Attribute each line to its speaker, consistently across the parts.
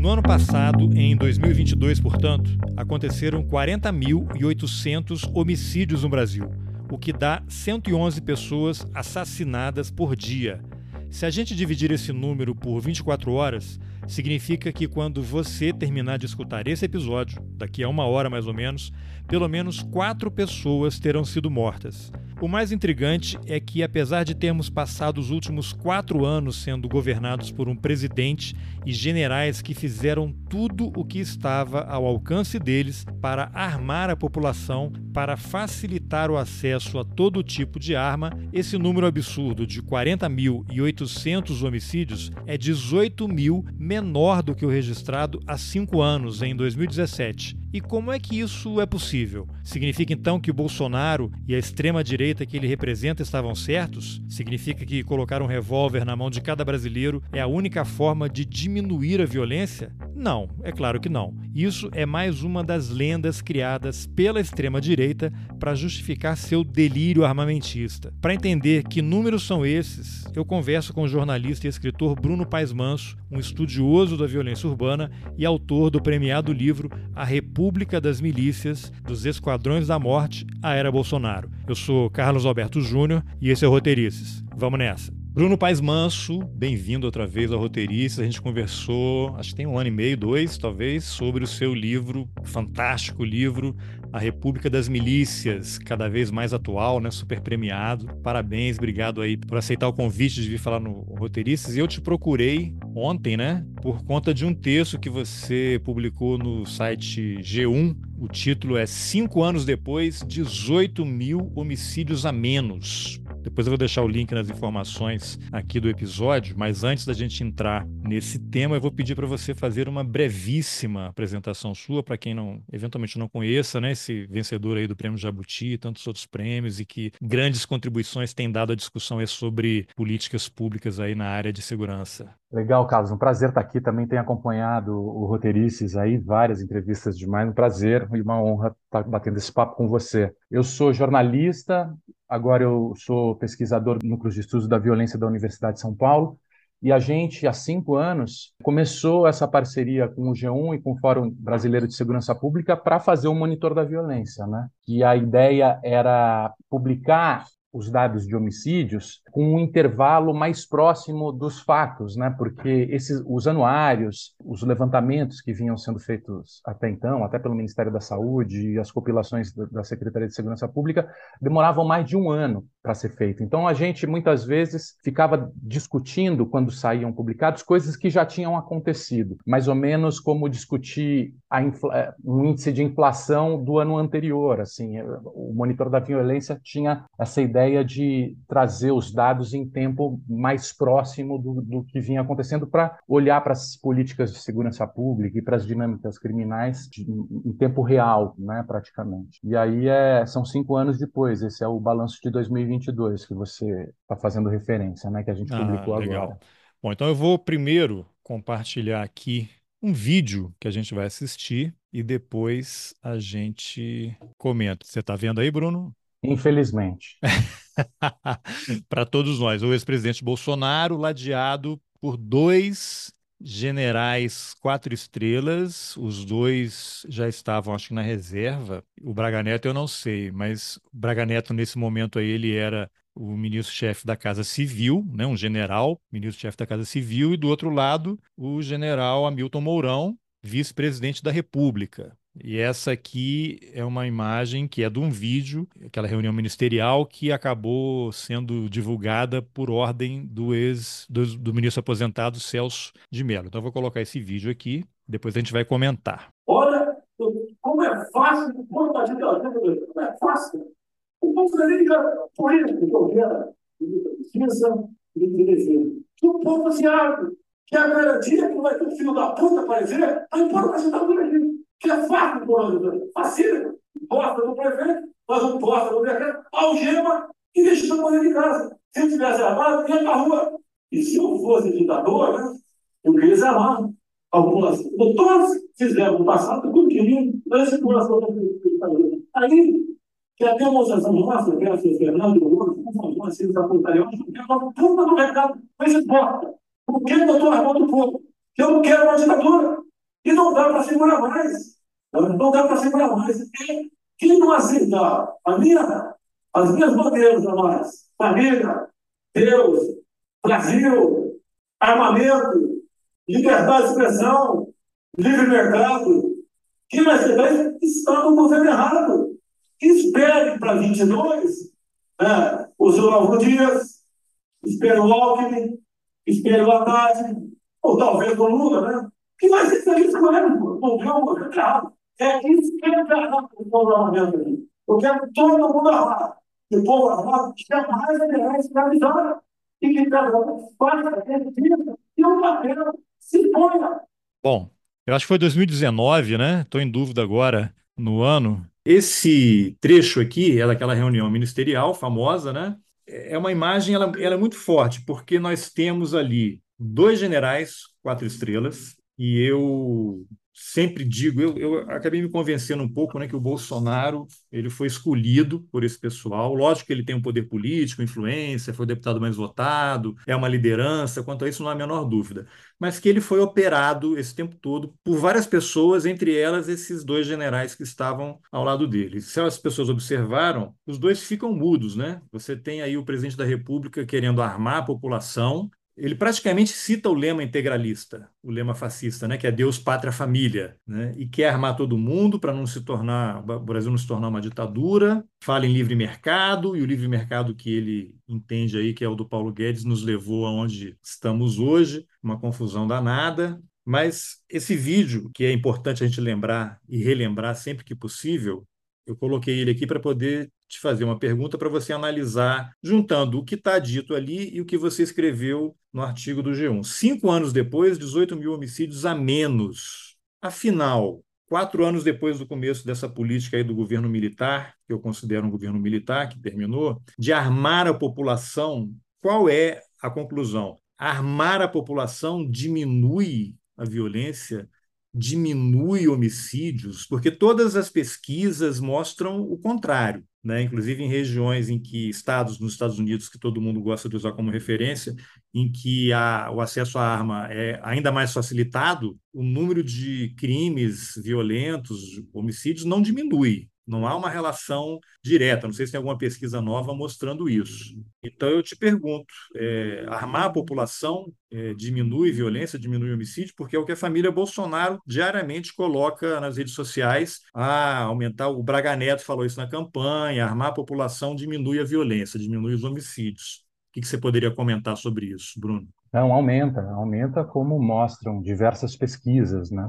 Speaker 1: No ano passado, em 2022, portanto, aconteceram 40.800 homicídios no Brasil, o que dá 111 pessoas assassinadas por dia. Se a gente dividir esse número por 24 horas, significa que quando você terminar de escutar esse episódio, daqui a uma hora mais ou menos, pelo menos quatro pessoas terão sido mortas. O mais intrigante é que, apesar de termos passado os últimos quatro anos sendo governados por um presidente e generais que fizeram tudo o que estava ao alcance deles para armar a população, para facilitar o acesso a todo tipo de arma, esse número absurdo de 40.800 homicídios é 18 mil menor do que o registrado há cinco anos, em 2017. E como é que isso é possível? Significa então que Bolsonaro e a extrema-direita que ele representa estavam certos? Significa que colocar um revólver na mão de cada brasileiro é a única forma de diminuir a violência? Não, é claro que não. Isso é mais uma das lendas criadas pela extrema-direita para justificar seu delírio armamentista. Para entender que números são esses, eu converso com o jornalista e escritor Bruno Paes Manso, um estudioso da violência urbana e autor do premiado livro A República das Milícias, dos Esquadrões da Morte, a Era Bolsonaro. Eu sou Carlos Alberto Júnior e esse é o Roteirices. Vamos nessa. Bruno Paes Manso, bem-vindo outra vez ao Roteirices. A gente conversou, acho que tem um ano e meio, dois talvez, sobre o seu livro, fantástico livro, A República das Milícias, cada vez mais atual, né? super premiado. Parabéns, obrigado aí por aceitar o convite de vir falar no Roteirices. E eu te procurei ontem, né? Por conta de um texto que você publicou no site G1. O título é Cinco anos depois, 18 mil homicídios a menos. Depois eu vou deixar o link nas informações aqui do episódio, mas antes da gente entrar nesse tema, eu vou pedir para você fazer uma brevíssima apresentação sua para quem não eventualmente não conheça, né, esse vencedor aí do Prêmio Jabuti e tantos outros prêmios e que grandes contribuições tem dado à discussão sobre políticas públicas aí na área de segurança.
Speaker 2: Legal, Carlos. Um prazer estar aqui. Também tenho acompanhado o Roteirices aí, várias entrevistas demais. Um prazer e uma honra estar batendo esse papo com você. Eu sou jornalista, agora eu sou pesquisador do Núcleo de Estudos da Violência da Universidade de São Paulo. E a gente, há cinco anos, começou essa parceria com o G1 e com o Fórum Brasileiro de Segurança Pública para fazer o um monitor da violência, né? E a ideia era publicar os dados de homicídios com um intervalo mais próximo dos fatos, né? Porque esses os anuários, os levantamentos que vinham sendo feitos até então, até pelo Ministério da Saúde e as compilações da Secretaria de Segurança Pública, demoravam mais de um ano para ser feito. Então a gente muitas vezes ficava discutindo quando saíam publicados coisas que já tinham acontecido, mais ou menos como discutir infla... um índice de inflação do ano anterior. Assim, o monitor da violência tinha essa ideia de trazer os dados em tempo mais próximo do, do que vinha acontecendo para olhar para as políticas de segurança pública e para as dinâmicas criminais de, em tempo real, né, praticamente. E aí é, são cinco anos depois. Esse é o balanço de 2020 2022 que você está fazendo referência, né? Que a gente ah, publicou legal. agora.
Speaker 1: Bom, então eu vou primeiro compartilhar aqui um vídeo que a gente vai assistir e depois a gente comenta. Você está vendo aí, Bruno?
Speaker 2: Infelizmente.
Speaker 1: Para todos nós, o ex-presidente Bolsonaro ladeado por dois generais quatro estrelas, os dois já estavam, acho que na reserva. O Braga Neto eu não sei, mas o Braga Neto nesse momento aí ele era o ministro-chefe da Casa Civil, né, um general, ministro-chefe da Casa Civil, e do outro lado o general Hamilton Mourão, vice-presidente da República. E essa aqui é uma imagem que é de um vídeo, aquela reunião ministerial que acabou sendo divulgada por ordem do ex do, do ministro aposentado Celso de Mello. Então eu vou colocar esse vídeo aqui, depois a gente vai comentar.
Speaker 3: Olha como é fácil, como é fácil. O povo nem já político, governo, pesquisa, de. Que o povo se abre, que a garantia que vai ter um filho da puta aparecer, aí pôr uma ditadura aqui. Que é fácil, facilita. Posta do prefeito, faz um posta do decreto, algema e deixa todo mundo de casa. Se eu tivesse armado, ia pra rua. E se eu fosse ditador, né, eu queria desarmar a população. Todos fizeram no passado tudo que queriam, a população da ditadura. Aí, que a demonstração nossa, que era o Fernando, o Fonton, assim, da pontaria, eu falo, puta do mercado, mas importa. Por que eu estou armando o povo? Eu não quero uma ditadura. E não dá para segurar mais. Não dá para segurar mais. E quem não aceitar a minha, as minhas bandeiras a mais, família, Deus, Brasil, armamento, liberdade de expressão, livre mercado, quem vai ser está no governo errado. Espere para 22 né, o Olavo Dias, espere o Alckmin, espere o Haddad, ou talvez o Lula, né? Que vai ser feliz com ele, o governo errado. É isso que é errado o parlamento ali. Eu quero todo mundo armado. E o povo armado jamais será escravizado. E que cada um faça a e um papel se ponha.
Speaker 1: Bom, eu acho que foi 2019, né? Estou em dúvida agora no ano, esse trecho aqui é daquela reunião ministerial famosa, né? É uma imagem, ela, ela é muito forte, porque nós temos ali dois generais, quatro estrelas, e eu sempre digo, eu, eu acabei me convencendo um pouco né, que o Bolsonaro ele foi escolhido por esse pessoal. Lógico que ele tem um poder político, influência, foi o deputado mais votado, é uma liderança, quanto a isso não há a menor dúvida. Mas que ele foi operado esse tempo todo por várias pessoas, entre elas esses dois generais que estavam ao lado dele. Se as pessoas observaram, os dois ficam mudos, né? Você tem aí o presidente da República querendo armar a população ele praticamente cita o lema integralista, o lema fascista, né, que é Deus, pátria, família, né, e quer armar todo mundo para não se tornar, o Brasil não se tornar uma ditadura. Fala em livre mercado e o livre mercado que ele entende aí, que é o do Paulo Guedes, nos levou aonde estamos hoje, uma confusão danada. Mas esse vídeo, que é importante a gente lembrar e relembrar sempre que possível, eu coloquei ele aqui para poder te fazer uma pergunta para você analisar, juntando o que está dito ali e o que você escreveu no artigo do G1. Cinco anos depois, 18 mil homicídios a menos. Afinal, quatro anos depois do começo dessa política aí do governo militar, que eu considero um governo militar que terminou, de armar a população, qual é a conclusão? Armar a população diminui a violência diminui homicídios, porque todas as pesquisas mostram o contrário. Né? Inclusive em regiões em que estados nos Estados Unidos que todo mundo gosta de usar como referência, em que a, o acesso à arma é ainda mais facilitado, o número de crimes violentos, homicídios não diminui. Não há uma relação direta. Não sei se tem alguma pesquisa nova mostrando isso. Então, eu te pergunto: é, armar a população é, diminui violência, diminui homicídio, porque é o que a família Bolsonaro diariamente coloca nas redes sociais a aumentar. O Braga Neto falou isso na campanha: armar a população diminui a violência, diminui os homicídios. O que, que você poderia comentar sobre isso, Bruno?
Speaker 2: Não, aumenta, aumenta como mostram diversas pesquisas, né?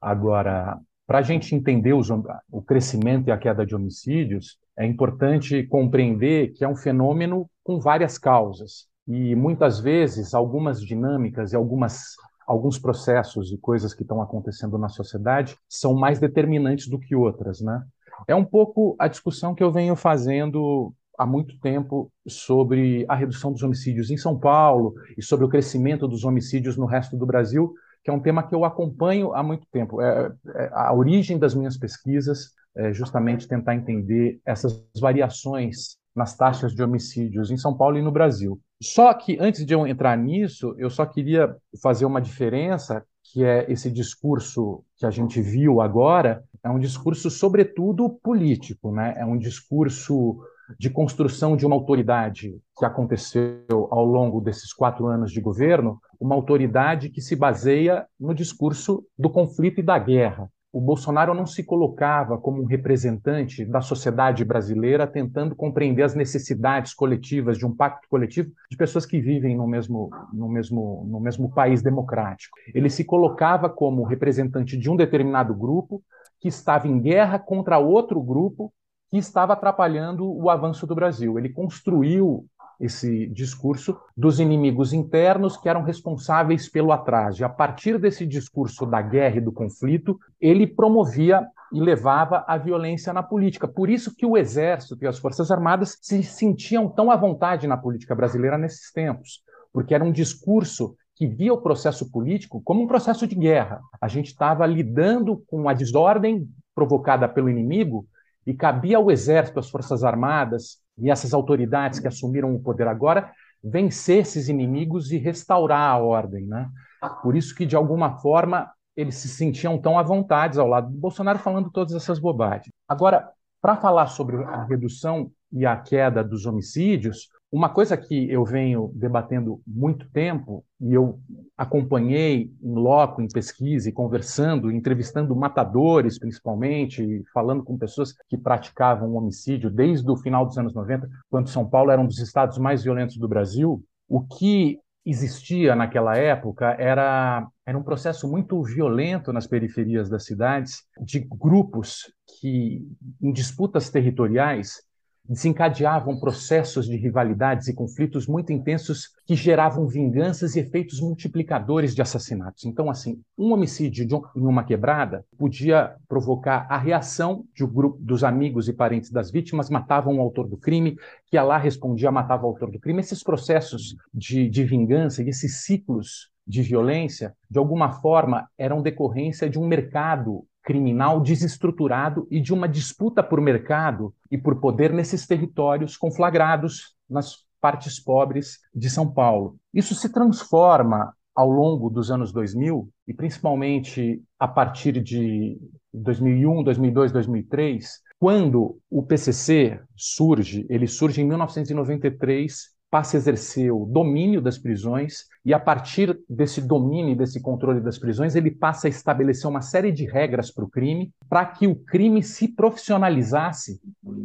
Speaker 2: Agora, para a gente entender os, o crescimento e a queda de homicídios, é importante compreender que é um fenômeno com várias causas. E muitas vezes, algumas dinâmicas e algumas, alguns processos e coisas que estão acontecendo na sociedade são mais determinantes do que outras. Né? É um pouco a discussão que eu venho fazendo há muito tempo sobre a redução dos homicídios em São Paulo e sobre o crescimento dos homicídios no resto do Brasil, que é um tema que eu acompanho há muito tempo. É, é, a origem das minhas pesquisas é justamente tentar entender essas variações nas taxas de homicídios em São Paulo e no Brasil. Só que, antes de eu entrar nisso, eu só queria fazer uma diferença, que é esse discurso que a gente viu agora, é um discurso, sobretudo, político, né? é um discurso de construção de uma autoridade que aconteceu ao longo desses quatro anos de governo, uma autoridade que se baseia no discurso do conflito e da guerra. O Bolsonaro não se colocava como um representante da sociedade brasileira tentando compreender as necessidades coletivas de um pacto coletivo de pessoas que vivem no mesmo, no mesmo, no mesmo país democrático. Ele se colocava como representante de um determinado grupo que estava em guerra contra outro grupo que estava atrapalhando o avanço do Brasil. Ele construiu esse discurso dos inimigos internos que eram responsáveis pelo atraso. E a partir desse discurso da guerra e do conflito, ele promovia e levava a violência na política. Por isso que o exército e as forças armadas se sentiam tão à vontade na política brasileira nesses tempos, porque era um discurso que via o processo político como um processo de guerra. A gente estava lidando com a desordem provocada pelo inimigo e cabia ao exército, às forças armadas e essas autoridades que assumiram o poder agora vencer esses inimigos e restaurar a ordem, né? Por isso que de alguma forma eles se sentiam tão à vontade ao lado do Bolsonaro falando todas essas bobagens. Agora, para falar sobre a redução e a queda dos homicídios, uma coisa que eu venho debatendo muito tempo, e eu acompanhei em loco, em pesquisa, e conversando, entrevistando matadores, principalmente, falando com pessoas que praticavam homicídio desde o final dos anos 90, quando São Paulo era um dos estados mais violentos do Brasil, o que existia naquela época era, era um processo muito violento nas periferias das cidades, de grupos que, em disputas territoriais, desencadeavam processos de rivalidades e conflitos muito intensos que geravam vinganças e efeitos multiplicadores de assassinatos. Então, assim, um homicídio em uma quebrada podia provocar a reação de um grupo dos amigos e parentes das vítimas, matavam o autor do crime, que lá respondia, matava o autor do crime. Esses processos de, de vingança e esses ciclos de violência, de alguma forma, eram decorrência de um mercado criminal desestruturado e de uma disputa por mercado e por poder nesses territórios conflagrados nas partes pobres de São Paulo. Isso se transforma ao longo dos anos 2000 e principalmente a partir de 2001, 2002, 2003, quando o PCC surge, ele surge em 1993 passa a exercer o domínio das prisões e a partir desse domínio, desse controle das prisões, ele passa a estabelecer uma série de regras para o crime, para que o crime se profissionalizasse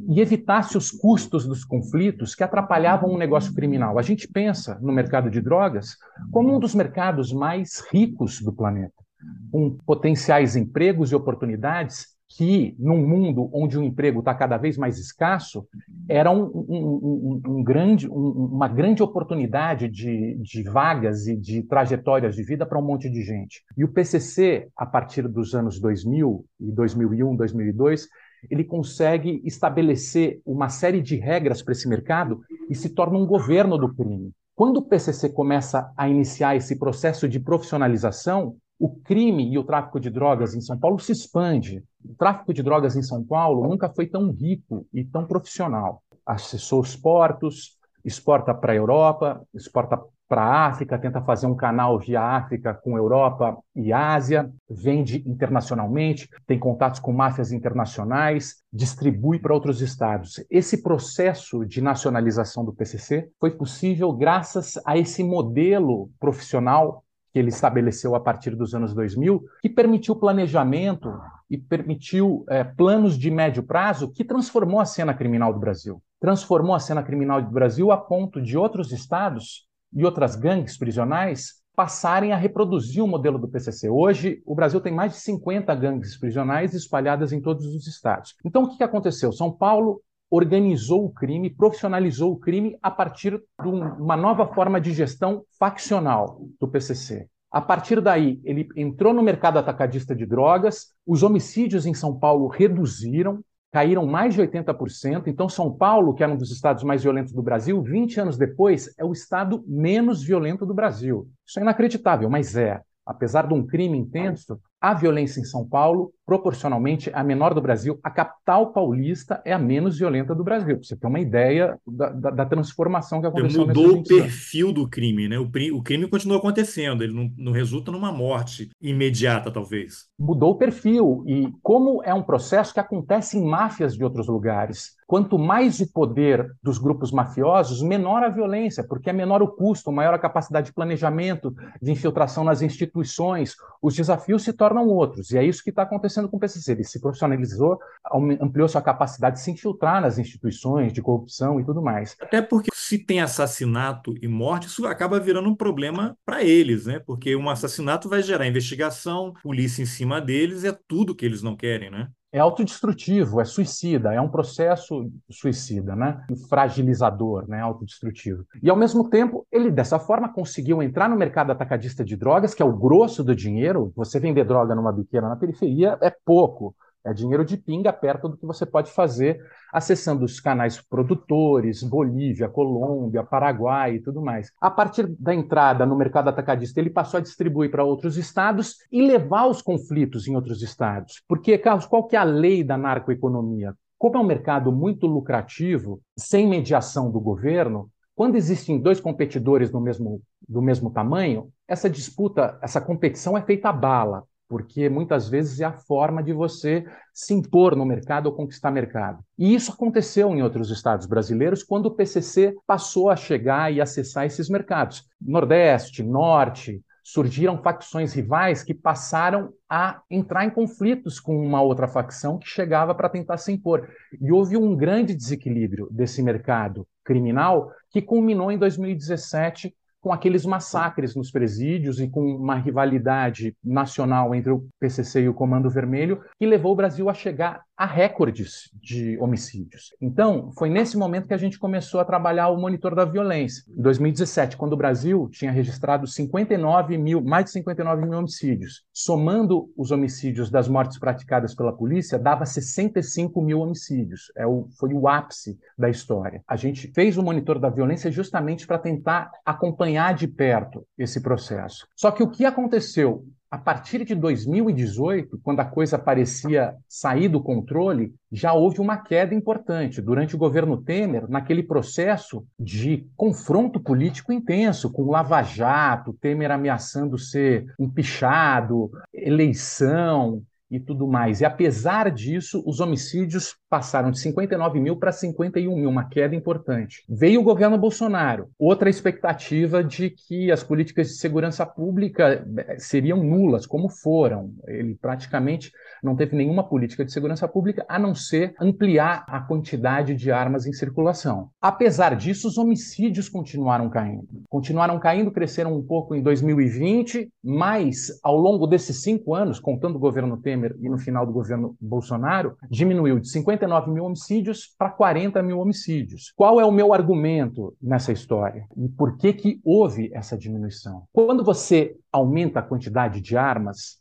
Speaker 2: e evitasse os custos dos conflitos que atrapalhavam o negócio criminal. A gente pensa no mercado de drogas como um dos mercados mais ricos do planeta, com potenciais empregos e oportunidades que, num mundo onde o emprego está cada vez mais escasso, era um, um, um, grande, uma grande oportunidade de, de, vagas e de trajetórias de vida para um monte de gente. E o PCC, a partir dos anos 2000, e 2001, 2002, ele consegue estabelecer uma série de regras para esse mercado e se torna um governo do crime. Quando o PCC começa a iniciar esse processo de profissionalização, o crime e o tráfico de drogas em São Paulo se expande. O tráfico de drogas em São Paulo nunca foi tão rico e tão profissional. Acessou os portos, exporta para a Europa, exporta para a África, tenta fazer um canal via África com Europa e Ásia, vende internacionalmente, tem contatos com máfias internacionais, distribui para outros estados. Esse processo de nacionalização do PCC foi possível graças a esse modelo profissional que ele estabeleceu a partir dos anos 2000, que permitiu planejamento e permitiu é, planos de médio prazo que transformou a cena criminal do Brasil. Transformou a cena criminal do Brasil a ponto de outros estados e outras gangues prisionais passarem a reproduzir o modelo do PCC. Hoje, o Brasil tem mais de 50 gangues prisionais espalhadas em todos os estados. Então, o que aconteceu? São Paulo organizou o crime, profissionalizou o crime a partir de uma nova forma de gestão faccional do PCC. A partir daí, ele entrou no mercado atacadista de drogas, os homicídios em São Paulo reduziram, caíram mais de 80%. Então, São Paulo, que era um dos estados mais violentos do Brasil, 20 anos depois, é o estado menos violento do Brasil. Isso é inacreditável, mas é. Apesar de um crime intenso, a violência em São Paulo, proporcionalmente, é a menor do Brasil. A capital paulista é a menos violenta do Brasil. Você ter uma ideia da, da, da transformação que aconteceu.
Speaker 1: Mudou o perfil do crime, né? O, o crime continua acontecendo, ele não, não, resulta numa morte imediata, talvez.
Speaker 2: Mudou o perfil. E como é um processo que acontece em máfias de outros lugares. Quanto mais o poder dos grupos mafiosos, menor a violência, porque é menor o custo, maior a capacidade de planejamento, de infiltração nas instituições. Os desafios se tornam outros. E é isso que está acontecendo com o PCC. Ele se profissionalizou, ampliou sua capacidade de se infiltrar nas instituições de corrupção e tudo mais.
Speaker 1: Até porque se tem assassinato e morte, isso acaba virando um problema para eles, né? Porque um assassinato vai gerar investigação, polícia em cima deles, é tudo que eles não querem, né?
Speaker 2: É autodestrutivo, é suicida, é um processo suicida, né? Fragilizador, né? Autodestrutivo. E ao mesmo tempo, ele dessa forma conseguiu entrar no mercado atacadista de drogas, que é o grosso do dinheiro. Você vender droga numa biqueira na periferia é pouco. É dinheiro de pinga perto do que você pode fazer acessando os canais produtores, Bolívia, Colômbia, Paraguai e tudo mais. A partir da entrada no mercado atacadista, ele passou a distribuir para outros estados e levar os conflitos em outros estados. Porque, Carlos, qual que é a lei da narcoeconomia? Como é um mercado muito lucrativo, sem mediação do governo, quando existem dois competidores no mesmo, do mesmo tamanho, essa disputa, essa competição é feita a bala porque muitas vezes é a forma de você se impor no mercado ou conquistar mercado. E isso aconteceu em outros estados brasileiros quando o PCC passou a chegar e acessar esses mercados. Nordeste, Norte, surgiram facções rivais que passaram a entrar em conflitos com uma outra facção que chegava para tentar se impor. E houve um grande desequilíbrio desse mercado criminal que culminou em 2017 com aqueles massacres nos presídios e com uma rivalidade nacional entre o PCC e o Comando Vermelho, que levou o Brasil a chegar a recordes de homicídios. Então, foi nesse momento que a gente começou a trabalhar o monitor da violência. Em 2017, quando o Brasil tinha registrado 59 mil, mais de 59 mil homicídios, somando os homicídios das mortes praticadas pela polícia, dava 65 mil homicídios. É o, foi o ápice da história. A gente fez o monitor da violência justamente para tentar acompanhar de perto esse processo. Só que o que aconteceu a partir de 2018, quando a coisa parecia sair do controle, já houve uma queda importante. Durante o governo Temer, naquele processo de confronto político intenso, com Lava Jato, Temer ameaçando ser empichado, eleição, e tudo mais. E apesar disso, os homicídios passaram de 59 mil para 51 mil, uma queda importante. Veio o governo Bolsonaro, outra expectativa de que as políticas de segurança pública eh, seriam nulas, como foram. Ele praticamente não teve nenhuma política de segurança pública a não ser ampliar a quantidade de armas em circulação. Apesar disso, os homicídios continuaram caindo. Continuaram caindo, cresceram um pouco em 2020, mas ao longo desses cinco anos, contando o governo Temer e no final do governo Bolsonaro, diminuiu de 59 mil homicídios para 40 mil homicídios. Qual é o meu argumento nessa história? E por que, que houve essa diminuição? Quando você aumenta a quantidade de armas,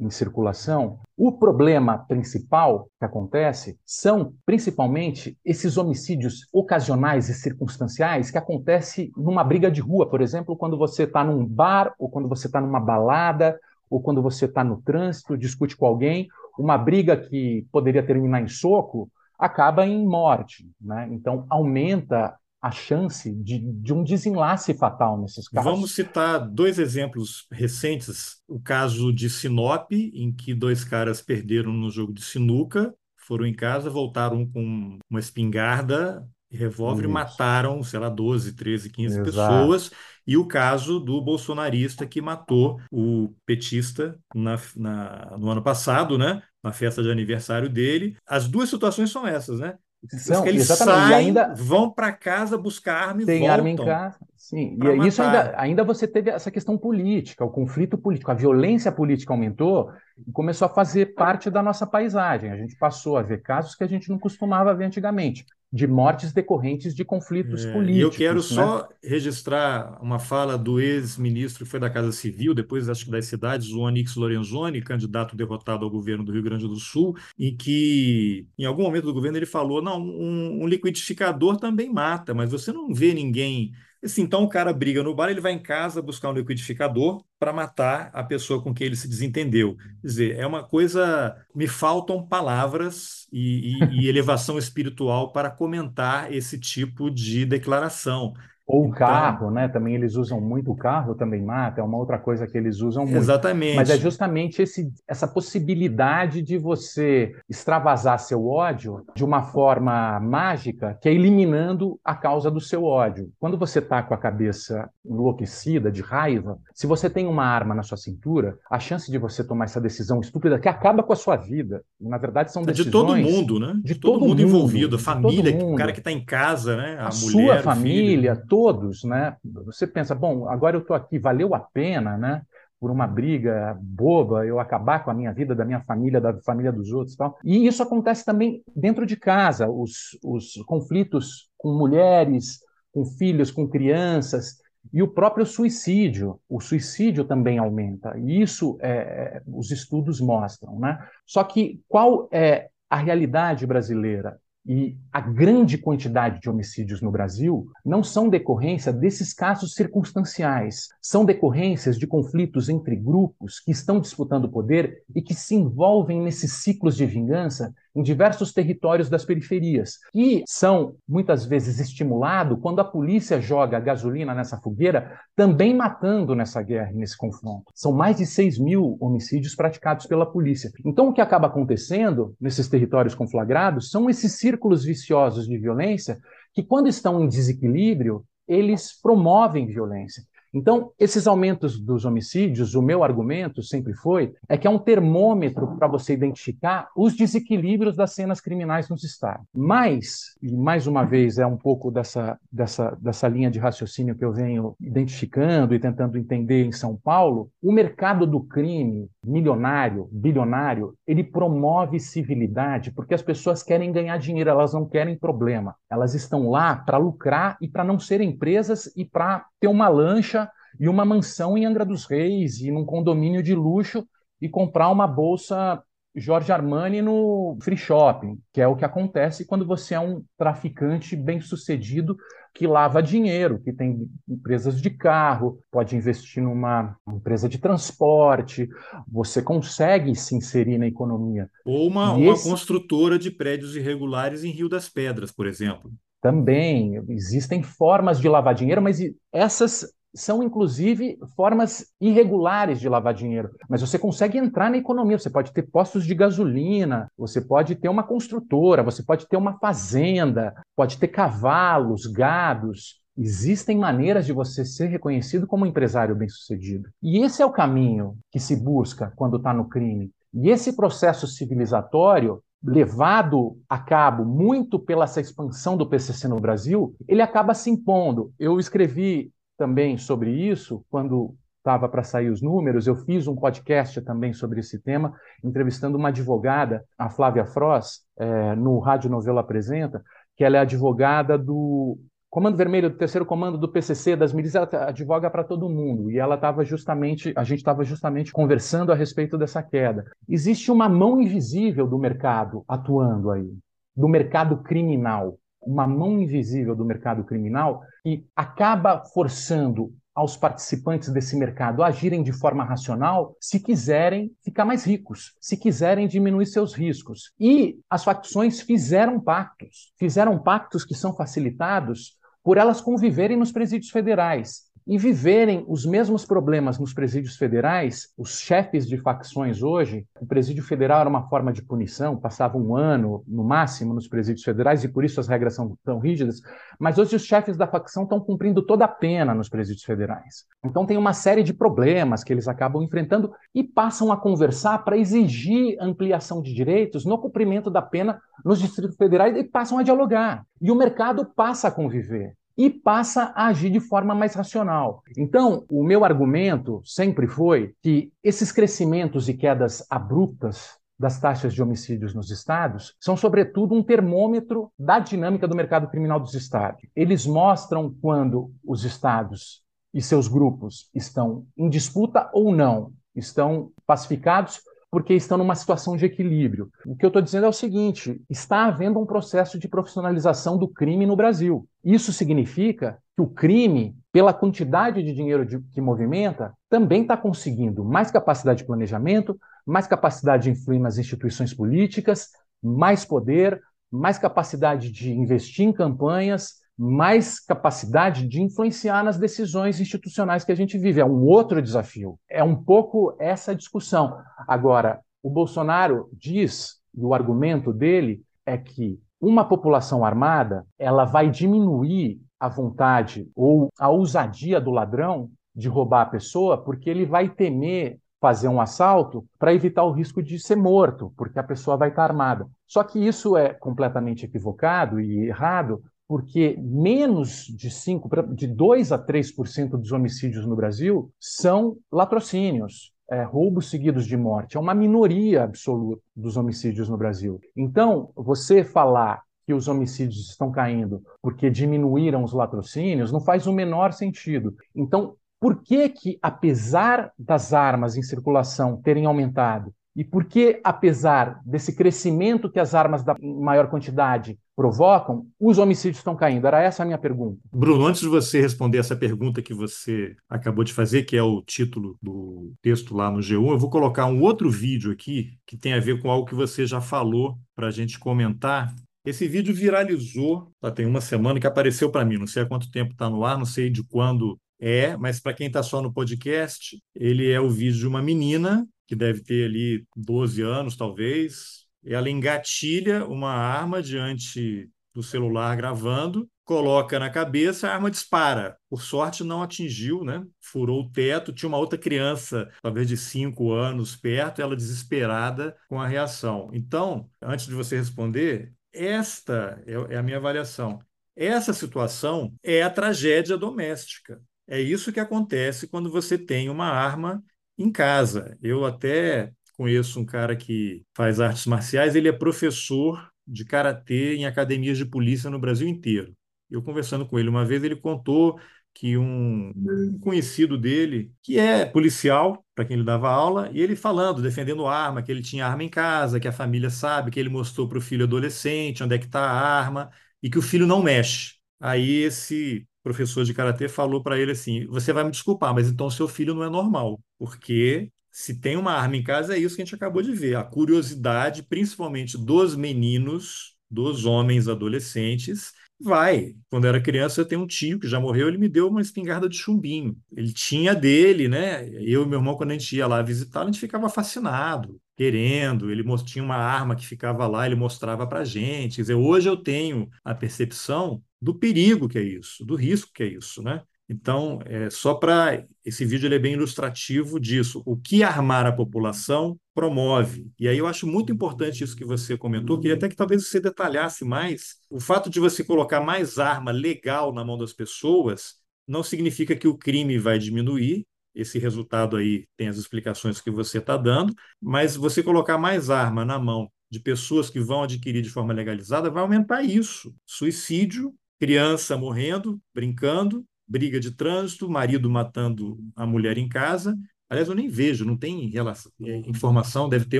Speaker 2: em circulação, o problema principal que acontece são principalmente esses homicídios ocasionais e circunstanciais que acontecem numa briga de rua, por exemplo, quando você está num bar ou quando você está numa balada ou quando você está no trânsito, discute com alguém, uma briga que poderia terminar em soco acaba em morte. Né? Então, aumenta a chance de, de um desenlace fatal nesses casos.
Speaker 1: Vamos citar dois exemplos recentes. O caso de Sinop, em que dois caras perderam no jogo de sinuca, foram em casa, voltaram com uma espingarda e revólver e mataram, sei lá, 12, 13, 15 Exato. pessoas. E o caso do bolsonarista que matou o petista na, na, no ano passado, né? Na festa de aniversário dele. As duas situações são essas, né? São, que eles exatamente. saem, ainda vão para casa buscar arma e
Speaker 2: tem
Speaker 1: voltam.
Speaker 2: arma em casa. Sim, e isso ainda, ainda você teve essa questão política, o conflito político, a violência política aumentou e começou a fazer parte da nossa paisagem. A gente passou a ver casos que a gente não costumava ver antigamente de mortes decorrentes de conflitos é, políticos. E
Speaker 1: eu quero né? só registrar uma fala do ex-ministro que foi da Casa Civil, depois acho que das cidades, o Onix Lorenzoni, candidato derrotado ao governo do Rio Grande do Sul, em que em algum momento do governo ele falou: não, um, um liquidificador também mata, mas você não vê ninguém Assim, então o cara briga no bar, ele vai em casa buscar um liquidificador para matar a pessoa com quem ele se desentendeu. Quer dizer, é uma coisa. Me faltam palavras e, e, e elevação espiritual para comentar esse tipo de declaração.
Speaker 2: Ou o então, carro, né? Também eles usam muito o carro, também mata, é uma outra coisa que eles usam muito.
Speaker 1: Exatamente.
Speaker 2: Mas é justamente esse, essa possibilidade de você extravasar seu ódio de uma forma mágica, que é eliminando a causa do seu ódio. Quando você está com a cabeça enlouquecida, de raiva, se você tem uma arma na sua cintura, a chance de você tomar essa decisão estúpida que acaba com a sua vida, na verdade são decisões...
Speaker 1: É de todo mundo, né?
Speaker 2: De, de todo, todo, mundo envolvido, a
Speaker 1: família, o cara que está em casa, né?
Speaker 2: A, a mulher, sua família, todos, né? Você pensa, bom, agora eu estou aqui, valeu a pena, né? por uma briga boba, eu acabar com a minha vida, da minha família, da família dos outros e tal. E isso acontece também dentro de casa, os, os conflitos com mulheres, com filhos, com crianças, e o próprio suicídio. O suicídio também aumenta. E isso é, é os estudos mostram. Né? Só que qual é a realidade brasileira? E a grande quantidade de homicídios no Brasil não são decorrência desses casos circunstanciais, são decorrências de conflitos entre grupos que estão disputando poder e que se envolvem nesses ciclos de vingança em diversos territórios das periferias, que são muitas vezes estimulados quando a polícia joga gasolina nessa fogueira, também matando nessa guerra, nesse confronto. São mais de 6 mil homicídios praticados pela polícia. Então, o que acaba acontecendo nesses territórios conflagrados são esses círculos viciosos de violência que, quando estão em desequilíbrio, eles promovem violência. Então, esses aumentos dos homicídios, o meu argumento sempre foi, é que é um termômetro para você identificar os desequilíbrios das cenas criminais nos estados. Mas, e mais uma vez, é um pouco dessa, dessa, dessa linha de raciocínio que eu venho identificando e tentando entender em São Paulo, o mercado do crime milionário, bilionário, ele promove civilidade porque as pessoas querem ganhar dinheiro, elas não querem problema. Elas estão lá para lucrar e para não serem presas e para ter uma lancha e uma mansão em Angra dos Reis e num condomínio de luxo e comprar uma bolsa Jorge Armani no free shopping, que é o que acontece quando você é um traficante bem-sucedido que lava dinheiro, que tem empresas de carro, pode investir numa empresa de transporte, você consegue se inserir na economia.
Speaker 1: Ou uma, uma esse... construtora de prédios irregulares em Rio das Pedras, por exemplo.
Speaker 2: Também existem formas de lavar dinheiro, mas essas são inclusive formas irregulares de lavar dinheiro, mas você consegue entrar na economia, você pode ter postos de gasolina, você pode ter uma construtora, você pode ter uma fazenda, pode ter cavalos, gados. Existem maneiras de você ser reconhecido como empresário bem-sucedido. E esse é o caminho que se busca quando está no crime. E esse processo civilizatório levado a cabo muito pela essa expansão do PCC no Brasil, ele acaba se impondo. Eu escrevi também sobre isso, quando estava para sair os números, eu fiz um podcast também sobre esse tema, entrevistando uma advogada, a Flávia Frost, é, no Rádio Novela Apresenta, que ela é advogada do Comando Vermelho, do terceiro comando do PCC, das milícias, ela advoga para todo mundo. E ela estava justamente, a gente estava justamente conversando a respeito dessa queda. Existe uma mão invisível do mercado atuando aí, do mercado criminal uma mão invisível do mercado criminal que acaba forçando aos participantes desse mercado agirem de forma racional se quiserem ficar mais ricos, se quiserem diminuir seus riscos. E as facções fizeram pactos, fizeram pactos que são facilitados por elas conviverem nos presídios federais e viverem os mesmos problemas nos presídios federais, os chefes de facções hoje, o presídio federal era uma forma de punição, passava um ano no máximo nos presídios federais e por isso as regras são tão rígidas, mas hoje os chefes da facção estão cumprindo toda a pena nos presídios federais. Então tem uma série de problemas que eles acabam enfrentando e passam a conversar para exigir ampliação de direitos no cumprimento da pena nos distritos federais e passam a dialogar. E o mercado passa a conviver e passa a agir de forma mais racional. Então, o meu argumento sempre foi que esses crescimentos e quedas abruptas das taxas de homicídios nos estados são, sobretudo, um termômetro da dinâmica do mercado criminal dos estados. Eles mostram quando os estados e seus grupos estão em disputa ou não, estão pacificados porque estão numa situação de equilíbrio. O que eu estou dizendo é o seguinte: está havendo um processo de profissionalização do crime no Brasil. Isso significa que o crime, pela quantidade de dinheiro de, que movimenta, também está conseguindo mais capacidade de planejamento, mais capacidade de influir nas instituições políticas, mais poder, mais capacidade de investir em campanhas, mais capacidade de influenciar nas decisões institucionais que a gente vive. É um outro desafio. É um pouco essa discussão. Agora, o Bolsonaro diz, e o argumento dele é que uma população armada ela vai diminuir a vontade ou a ousadia do ladrão de roubar a pessoa, porque ele vai temer fazer um assalto para evitar o risco de ser morto, porque a pessoa vai estar armada. Só que isso é completamente equivocado e errado, porque menos de 5, de 2 a 3% dos homicídios no Brasil são latrocínios, é, roubos seguidos de morte. É uma minoria absoluta dos homicídios no Brasil. Então, você falar que os homicídios estão caindo porque diminuíram os latrocínios não faz o menor sentido. Então, por que que, apesar das armas em circulação terem aumentado, e por que, apesar desse crescimento que as armas da maior quantidade provocam, os homicídios estão caindo? Era essa a minha pergunta.
Speaker 1: Bruno, antes de você responder essa pergunta que você acabou de fazer, que é o título do texto lá no G1, eu vou colocar um outro vídeo aqui que tem a ver com algo que você já falou para a gente comentar. Esse vídeo viralizou, tá, tem uma semana que apareceu para mim, não sei há quanto tempo está no ar, não sei de quando é, mas para quem está só no podcast, ele é o vídeo de uma menina que deve ter ali 12 anos, talvez. Ela engatilha uma arma diante do celular gravando, coloca na cabeça, a arma dispara. Por sorte, não atingiu, né? Furou o teto. Tinha uma outra criança, talvez de 5 anos, perto, ela desesperada com a reação. Então, antes de você responder, esta é, é a minha avaliação. Essa situação é a tragédia doméstica. É isso que acontece quando você tem uma arma em casa. Eu até conheço um cara que faz artes marciais, ele é professor de karatê em academias de polícia no Brasil inteiro. Eu conversando com ele uma vez, ele contou que um, conhecido dele, que é policial, para quem ele dava aula, e ele falando, defendendo arma, que ele tinha arma em casa, que a família sabe, que ele mostrou para o filho adolescente onde é que está a arma, e que o filho não mexe. Aí esse professor de karatê falou para ele assim: Você vai me desculpar, mas então seu filho não é normal, porque se tem uma arma em casa, é isso que a gente acabou de ver. A curiosidade, principalmente dos meninos, dos homens adolescentes, vai. Quando eu era criança, eu tenho um tio que já morreu, ele me deu uma espingarda de chumbinho. Ele tinha dele, né? Eu e meu irmão, quando a gente ia lá visitar, a gente ficava fascinado, querendo. Ele tinha uma arma que ficava lá, ele mostrava para gente. Quer dizer, hoje eu tenho a percepção do perigo que é isso, do risco que é isso, né? Então, é, só para esse vídeo ele é bem ilustrativo disso. O que armar a população promove. E aí eu acho muito importante isso que você comentou. Queria até que talvez você detalhasse mais. O fato de você colocar mais arma legal na mão das pessoas não significa que o crime vai diminuir. Esse resultado aí tem as explicações que você está dando, mas você colocar mais arma na mão de pessoas que vão adquirir de forma legalizada vai aumentar isso. Suicídio criança morrendo, brincando, briga de trânsito, marido matando a mulher em casa. Aliás, eu nem vejo, não tem relação, é, informação, deve ter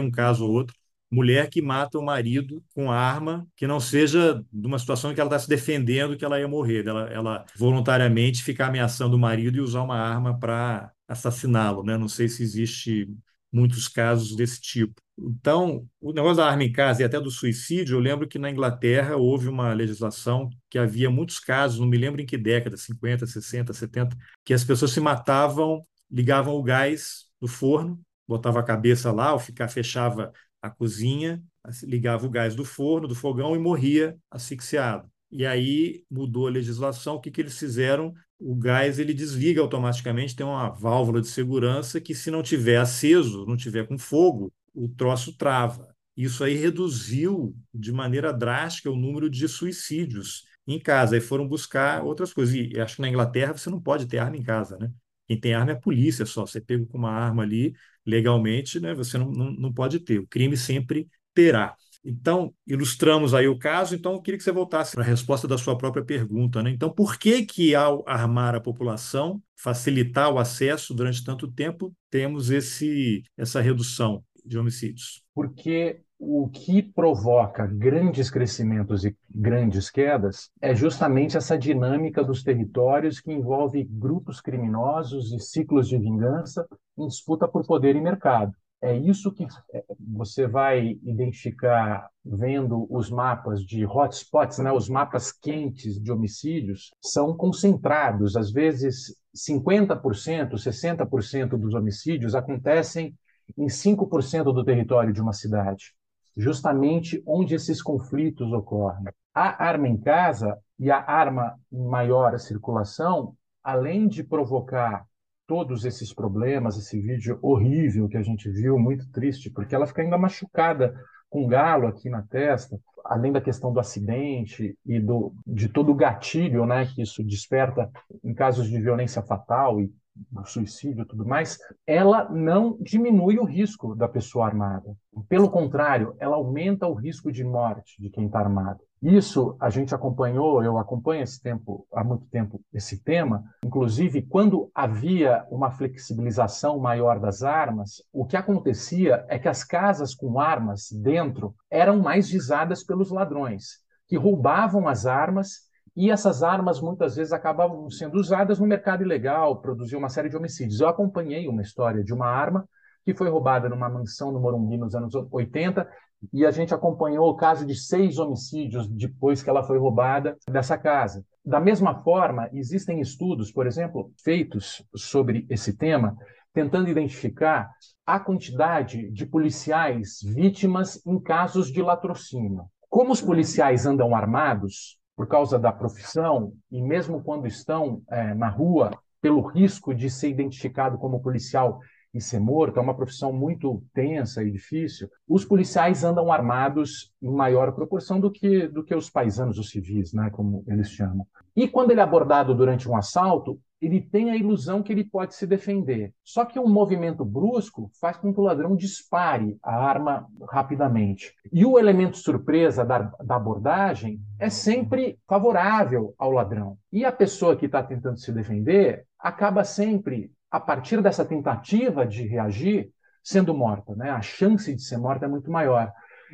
Speaker 1: um caso ou outro. Mulher que mata o marido com arma, que não seja de uma situação em que ela está se defendendo que ela ia morrer, ela, ela voluntariamente ficar ameaçando o marido e usar uma arma para assassiná-lo. Né? Não sei se existe muitos casos desse tipo. Então, o negócio da arma em casa e até do suicídio, eu lembro que na Inglaterra houve uma legislação que havia muitos casos, não me lembro em que década, 50, 60, 70, que as pessoas se matavam, ligavam o gás do forno, botava a cabeça lá, ou ficar, fechava a cozinha, ligava o gás do forno, do fogão e morria asfixiado. E aí mudou a legislação, o que, que eles fizeram? O gás ele desliga automaticamente, tem uma válvula de segurança que se não tiver aceso, não tiver com fogo, o troço trava. Isso aí reduziu de maneira drástica o número de suicídios em casa. E foram buscar outras coisas. E acho que na Inglaterra você não pode ter arma em casa, né? Quem tem arma é a polícia só. Você pega com uma arma ali legalmente, né? Você não, não, não pode ter. O crime sempre terá. Então, ilustramos aí o caso, então eu queria que você voltasse para a resposta da sua própria pergunta. Né? Então, por que que ao armar a população, facilitar o acesso durante tanto tempo, temos esse, essa redução de homicídios?
Speaker 2: Porque o que provoca grandes crescimentos e grandes quedas é justamente essa dinâmica dos territórios que envolve grupos criminosos e ciclos de vingança em disputa por poder e mercado. É isso que é, você vai identificar vendo os mapas de hotspots, né? os mapas quentes de homicídios, são concentrados. Às vezes, 50%, 60% dos homicídios acontecem em 5% do território de uma cidade, justamente onde esses conflitos ocorrem. A arma em casa e a arma em maior circulação, além de provocar todos esses problemas, esse vídeo horrível que a gente viu, muito triste, porque ela fica ainda machucada com galo aqui na testa, além da questão do acidente e do, de todo o gatilho né, que isso desperta em casos de violência fatal e do suicídio e tudo mais, ela não diminui o risco da pessoa armada. Pelo contrário, ela aumenta o risco de morte de quem está armado. Isso a gente acompanhou, eu acompanho esse tempo, há muito tempo esse tema. Inclusive, quando havia uma flexibilização maior das armas, o que acontecia é que as casas com armas dentro eram mais visadas pelos ladrões, que roubavam as armas e essas armas muitas vezes acabavam sendo usadas no mercado ilegal, produziam uma série de homicídios. Eu acompanhei uma história de uma arma que foi roubada numa mansão no Morumbi nos anos 80 e a gente acompanhou o caso de seis homicídios depois que ela foi roubada dessa casa. Da mesma forma, existem estudos, por exemplo, feitos sobre esse tema, tentando identificar a quantidade de policiais vítimas em casos de latrocínio. Como os policiais andam armados por causa da profissão e mesmo quando estão é, na rua, pelo risco de ser identificado como policial e ser morto, é uma profissão muito tensa e difícil. Os policiais andam armados em maior proporção do que, do que os paisanos, os civis, né, como eles chamam. E quando ele é abordado durante um assalto, ele tem a ilusão que ele pode se defender. Só que um movimento brusco faz com que o ladrão dispare a arma rapidamente. E o elemento surpresa da, da abordagem é sempre favorável ao ladrão. E a pessoa que está tentando se defender acaba sempre a partir dessa tentativa de reagir, sendo morta. Né? A chance de ser morta é muito maior.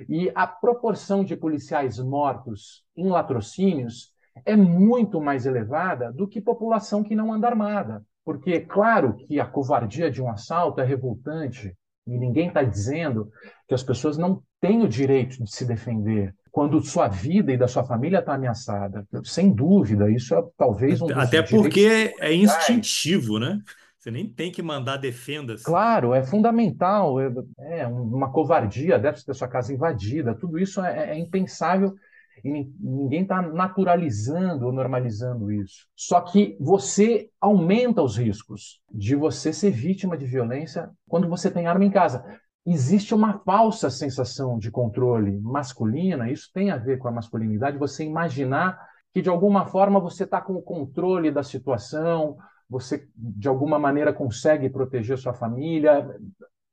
Speaker 2: E a proporção de policiais mortos em latrocínios é muito mais elevada do que população que não anda armada. Porque, claro que a covardia de um assalto é revoltante, e ninguém está dizendo que as pessoas não têm o direito de se defender quando sua vida e da sua família está ameaçada. Sem dúvida, isso é talvez um
Speaker 1: Até porque é instintivo, né? Você nem tem que mandar defenda-se.
Speaker 2: Claro, é fundamental. É, é uma covardia, deve ter sua casa invadida. Tudo isso é, é impensável e ninguém está naturalizando ou normalizando isso. Só que você aumenta os riscos de você ser vítima de violência quando você tem arma em casa. Existe uma falsa sensação de controle masculina, isso tem a ver com a masculinidade, você imaginar que de alguma forma você está com o controle da situação, você de alguma maneira consegue proteger sua família,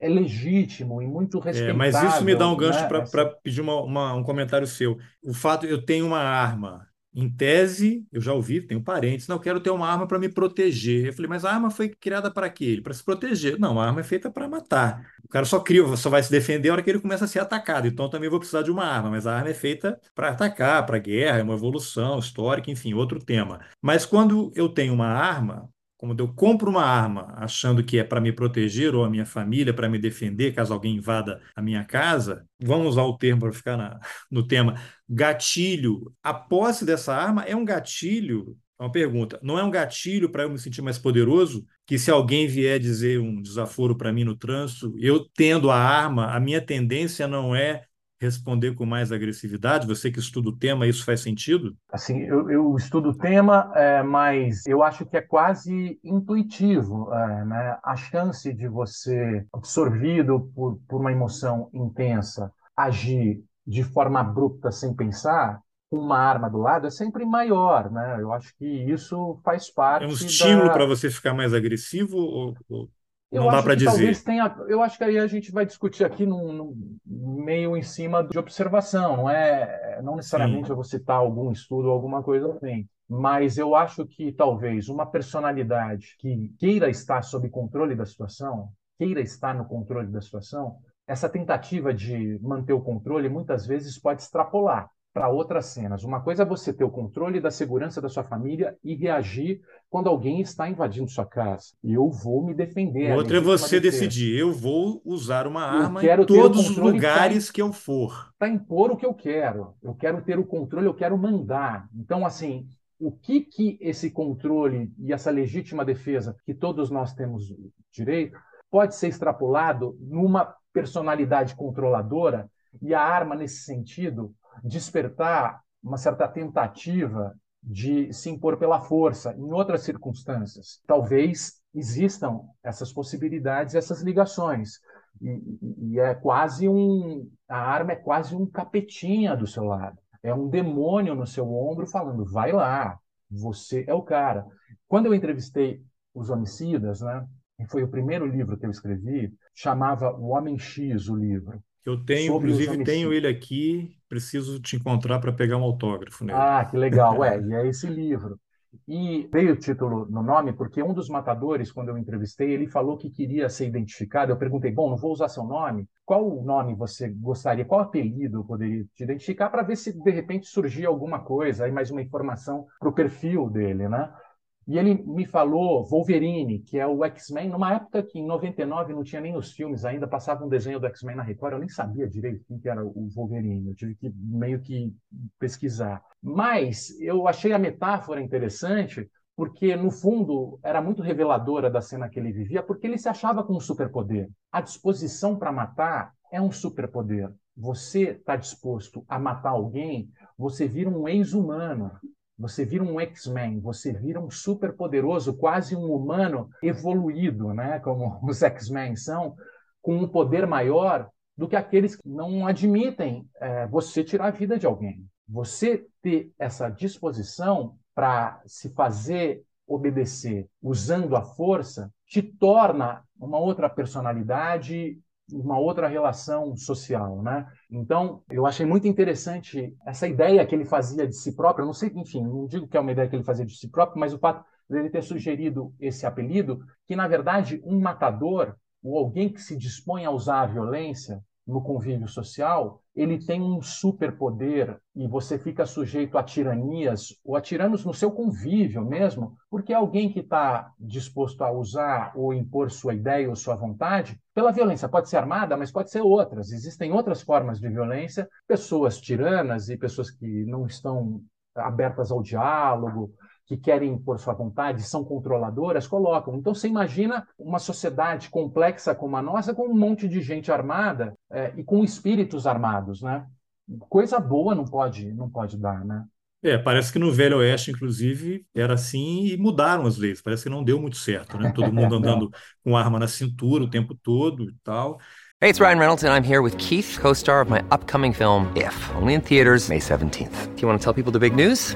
Speaker 2: é legítimo e muito respeitável. É,
Speaker 1: mas isso me dá um gancho né? para Essa... pedir uma, uma, um comentário seu. O fato eu tenho uma arma, em tese, eu já ouvi, tenho parentes, não, eu quero ter uma arma para me proteger. Eu falei, mas a arma foi criada para quê? Para se proteger. Não, a arma é feita para matar. O cara só cria, só vai se defender na hora que ele começa a ser atacado. Então eu também vou precisar de uma arma, mas a arma é feita para atacar, para guerra, é uma evolução histórica, enfim, outro tema. Mas quando eu tenho uma arma, como eu compro uma arma achando que é para me proteger ou a minha família, para me defender caso alguém invada a minha casa, vamos usar o termo para ficar na, no tema, gatilho. A posse dessa arma é um gatilho é uma pergunta. Não é um gatilho para eu me sentir mais poderoso? Que se alguém vier dizer um desaforo para mim no trânsito, eu tendo a arma, a minha tendência não é responder com mais agressividade? Você que estuda o tema, isso faz sentido?
Speaker 2: Assim, eu, eu estudo o tema, é, mas eu acho que é quase intuitivo, é, né? A chance de você, absorvido por, por uma emoção intensa, agir de forma abrupta sem pensar, com uma arma do lado é sempre maior, né? Eu acho que isso faz parte.
Speaker 1: É um estímulo da... para você ficar mais agressivo ou, ou
Speaker 2: eu
Speaker 1: não
Speaker 2: dá
Speaker 1: para dizer.
Speaker 2: Tenha, eu acho que aí a gente vai discutir aqui num, num meio em cima de observação, não é? Não necessariamente Sim. eu vou citar algum estudo ou alguma coisa assim. Mas eu acho que talvez uma personalidade que queira estar sob controle da situação, queira estar no controle da situação, essa tentativa de manter o controle muitas vezes pode extrapolar para outras cenas. Uma coisa é você ter o controle da segurança da sua família e reagir quando alguém está invadindo sua casa. Eu vou me defender.
Speaker 1: Outra é você decidir, eu vou usar uma arma em todos os lugares pra, que eu for.
Speaker 2: Para impor o que eu quero. Eu quero ter o controle, eu quero mandar. Então, assim, o que que esse controle e essa legítima defesa que todos nós temos direito pode ser extrapolado numa personalidade controladora e a arma nesse sentido despertar uma certa tentativa de se impor pela força em outras circunstâncias. Talvez existam essas possibilidades, essas ligações. E, e, é quase um. A arma é quase um capetinha do seu lado. É um demônio no seu ombro falando: vai lá, você é o cara. Quando eu entrevistei os homicidas, né? E foi o primeiro livro que eu escrevi, chamava O Homem X, o livro.
Speaker 1: Eu tenho, inclusive, tenho ele aqui, preciso te encontrar para pegar um autógrafo nele.
Speaker 2: Ah, que legal, é, e é esse livro. E veio o título no nome porque um dos matadores, quando eu entrevistei, ele falou que queria ser identificado. Eu perguntei, bom, não vou usar seu nome. Qual nome você gostaria? Qual apelido eu poderia te identificar para ver se de repente surgia alguma coisa, aí mais uma informação para o perfil dele, né? E ele me falou Wolverine, que é o X-Men, numa época que em 99 não tinha nem os filmes ainda, passava um desenho do X-Men na Record, eu nem sabia direito quem que era o Wolverine, eu tive que meio que pesquisar. Mas eu achei a metáfora interessante, porque no fundo era muito reveladora da cena que ele vivia, porque ele se achava com um superpoder. A disposição para matar é um superpoder. Você está disposto a matar alguém, você vira um ex-humano. Você vira um X-Men, você vira um super poderoso, quase um humano evoluído, né? Como os X-Men são, com um poder maior do que aqueles que não admitem é, você tirar a vida de alguém. Você ter essa disposição para se fazer obedecer usando a força te torna uma outra personalidade uma outra relação social, né? Então, eu achei muito interessante essa ideia que ele fazia de si próprio. Eu não sei, enfim, não digo que é uma ideia que ele fazia de si próprio, mas o fato dele ter sugerido esse apelido, que na verdade um matador ou alguém que se dispõe a usar a violência no convívio social, ele tem um superpoder e você fica sujeito a tiranias ou a tiranos no seu convívio mesmo, porque alguém que está disposto a usar ou impor sua ideia ou sua vontade, pela violência pode ser armada, mas pode ser outras. Existem outras formas de violência, pessoas tiranas e pessoas que não estão abertas ao diálogo, que querem impor sua vontade, são controladoras, colocam. Então você imagina uma sociedade complexa como a nossa, com um monte de gente armada é, e com espíritos armados, né? Coisa boa não pode, não pode dar, né?
Speaker 1: É, parece que no Velho Oeste, inclusive, era assim e mudaram as leis. Parece que não deu muito certo, né? Todo mundo andando com arma na cintura o tempo todo e tal.
Speaker 4: Hey, it's Ryan Reynolds, and I'm here with Keith, co-star of my upcoming film, If, only in theaters May 17th. Do you want to tell people the big news?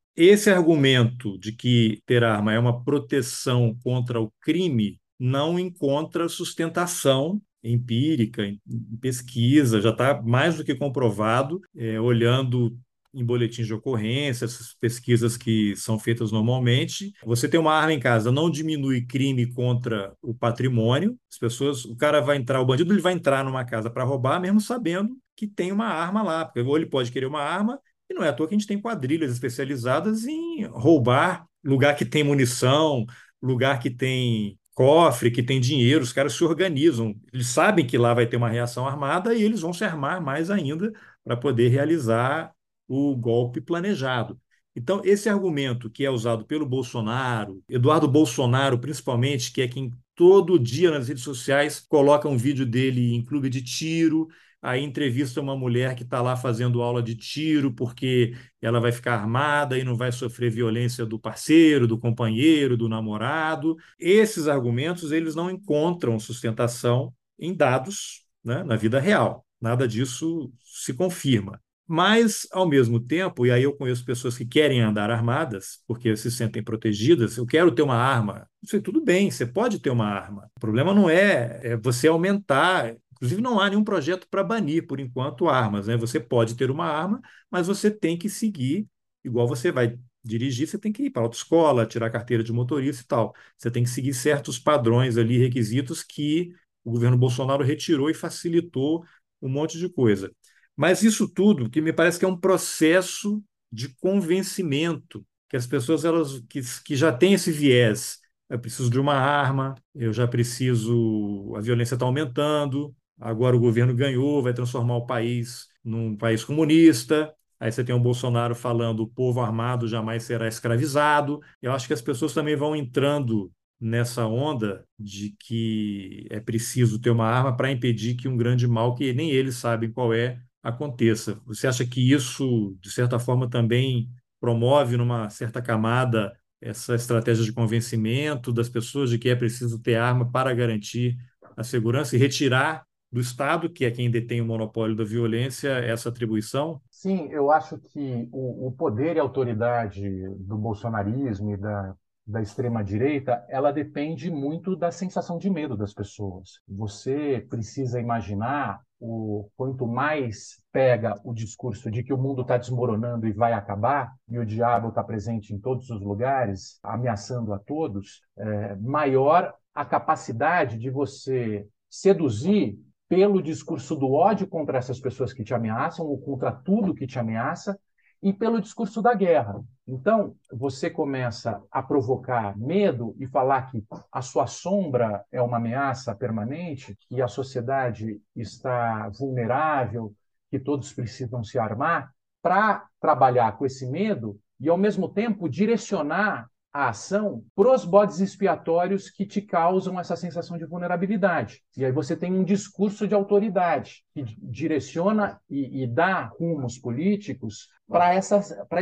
Speaker 1: Esse argumento de que ter arma é uma proteção contra o crime não encontra sustentação empírica, em pesquisa, já está mais do que comprovado, é, olhando em boletins de ocorrência, essas pesquisas que são feitas normalmente. Você tem uma arma em casa, não diminui crime contra o patrimônio. As pessoas, o cara vai entrar, o bandido ele vai entrar numa casa para roubar, mesmo sabendo que tem uma arma lá, porque ou ele pode querer uma arma e não é à toa que a gente tem quadrilhas especializadas em roubar lugar que tem munição, lugar que tem cofre, que tem dinheiro, os caras se organizam. Eles sabem que lá vai ter uma reação armada e eles vão se armar mais ainda para poder realizar o golpe planejado. Então, esse argumento que é usado pelo Bolsonaro, Eduardo Bolsonaro, principalmente, que é quem todo dia nas redes sociais coloca um vídeo dele em clube de tiro, aí entrevista uma mulher que está lá fazendo aula de tiro porque ela vai ficar armada e não vai sofrer violência do parceiro, do companheiro, do namorado. Esses argumentos eles não encontram sustentação em dados né, na vida real. Nada disso se confirma. Mas, ao mesmo tempo, e aí eu conheço pessoas que querem andar armadas porque se sentem protegidas, eu quero ter uma arma. Isso tudo bem, você pode ter uma arma. O problema não é, é você aumentar Inclusive, não há nenhum projeto para banir, por enquanto, armas. Né? Você pode ter uma arma, mas você tem que seguir, igual você vai dirigir, você tem que ir para a autoescola, tirar carteira de motorista e tal. Você tem que seguir certos padrões ali, requisitos que o governo Bolsonaro retirou e facilitou um monte de coisa. Mas isso tudo, que me parece que é um processo de convencimento, que as pessoas elas que, que já têm esse viés, eu preciso de uma arma, eu já preciso, a violência está aumentando, agora o governo ganhou, vai transformar o país num país comunista. Aí você tem o Bolsonaro falando o povo armado jamais será escravizado. Eu acho que as pessoas também vão entrando nessa onda de que é preciso ter uma arma para impedir que um grande mal que nem eles sabem qual é aconteça. Você acha que isso, de certa forma, também promove numa certa camada essa estratégia de convencimento das pessoas de que é preciso ter arma para garantir a segurança e retirar do Estado, que é quem detém o monopólio da violência, essa atribuição?
Speaker 2: Sim, eu acho que o, o poder e a autoridade do bolsonarismo e da, da extrema-direita, ela depende muito da sensação de medo das pessoas. Você precisa imaginar o quanto mais pega o discurso de que o mundo está desmoronando e vai acabar, e o diabo está presente em todos os lugares, ameaçando a todos, é, maior a capacidade de você seduzir pelo discurso do ódio contra essas pessoas que te ameaçam, ou contra tudo que te ameaça, e pelo discurso da guerra. Então, você começa a provocar medo e falar que a sua sombra é uma ameaça permanente, que a sociedade está vulnerável, que todos precisam se armar, para trabalhar com esse medo e, ao mesmo tempo, direcionar a ação para os bodes expiatórios que te causam essa sensação de vulnerabilidade. E aí você tem um discurso de autoridade que direciona e, e dá rumos políticos para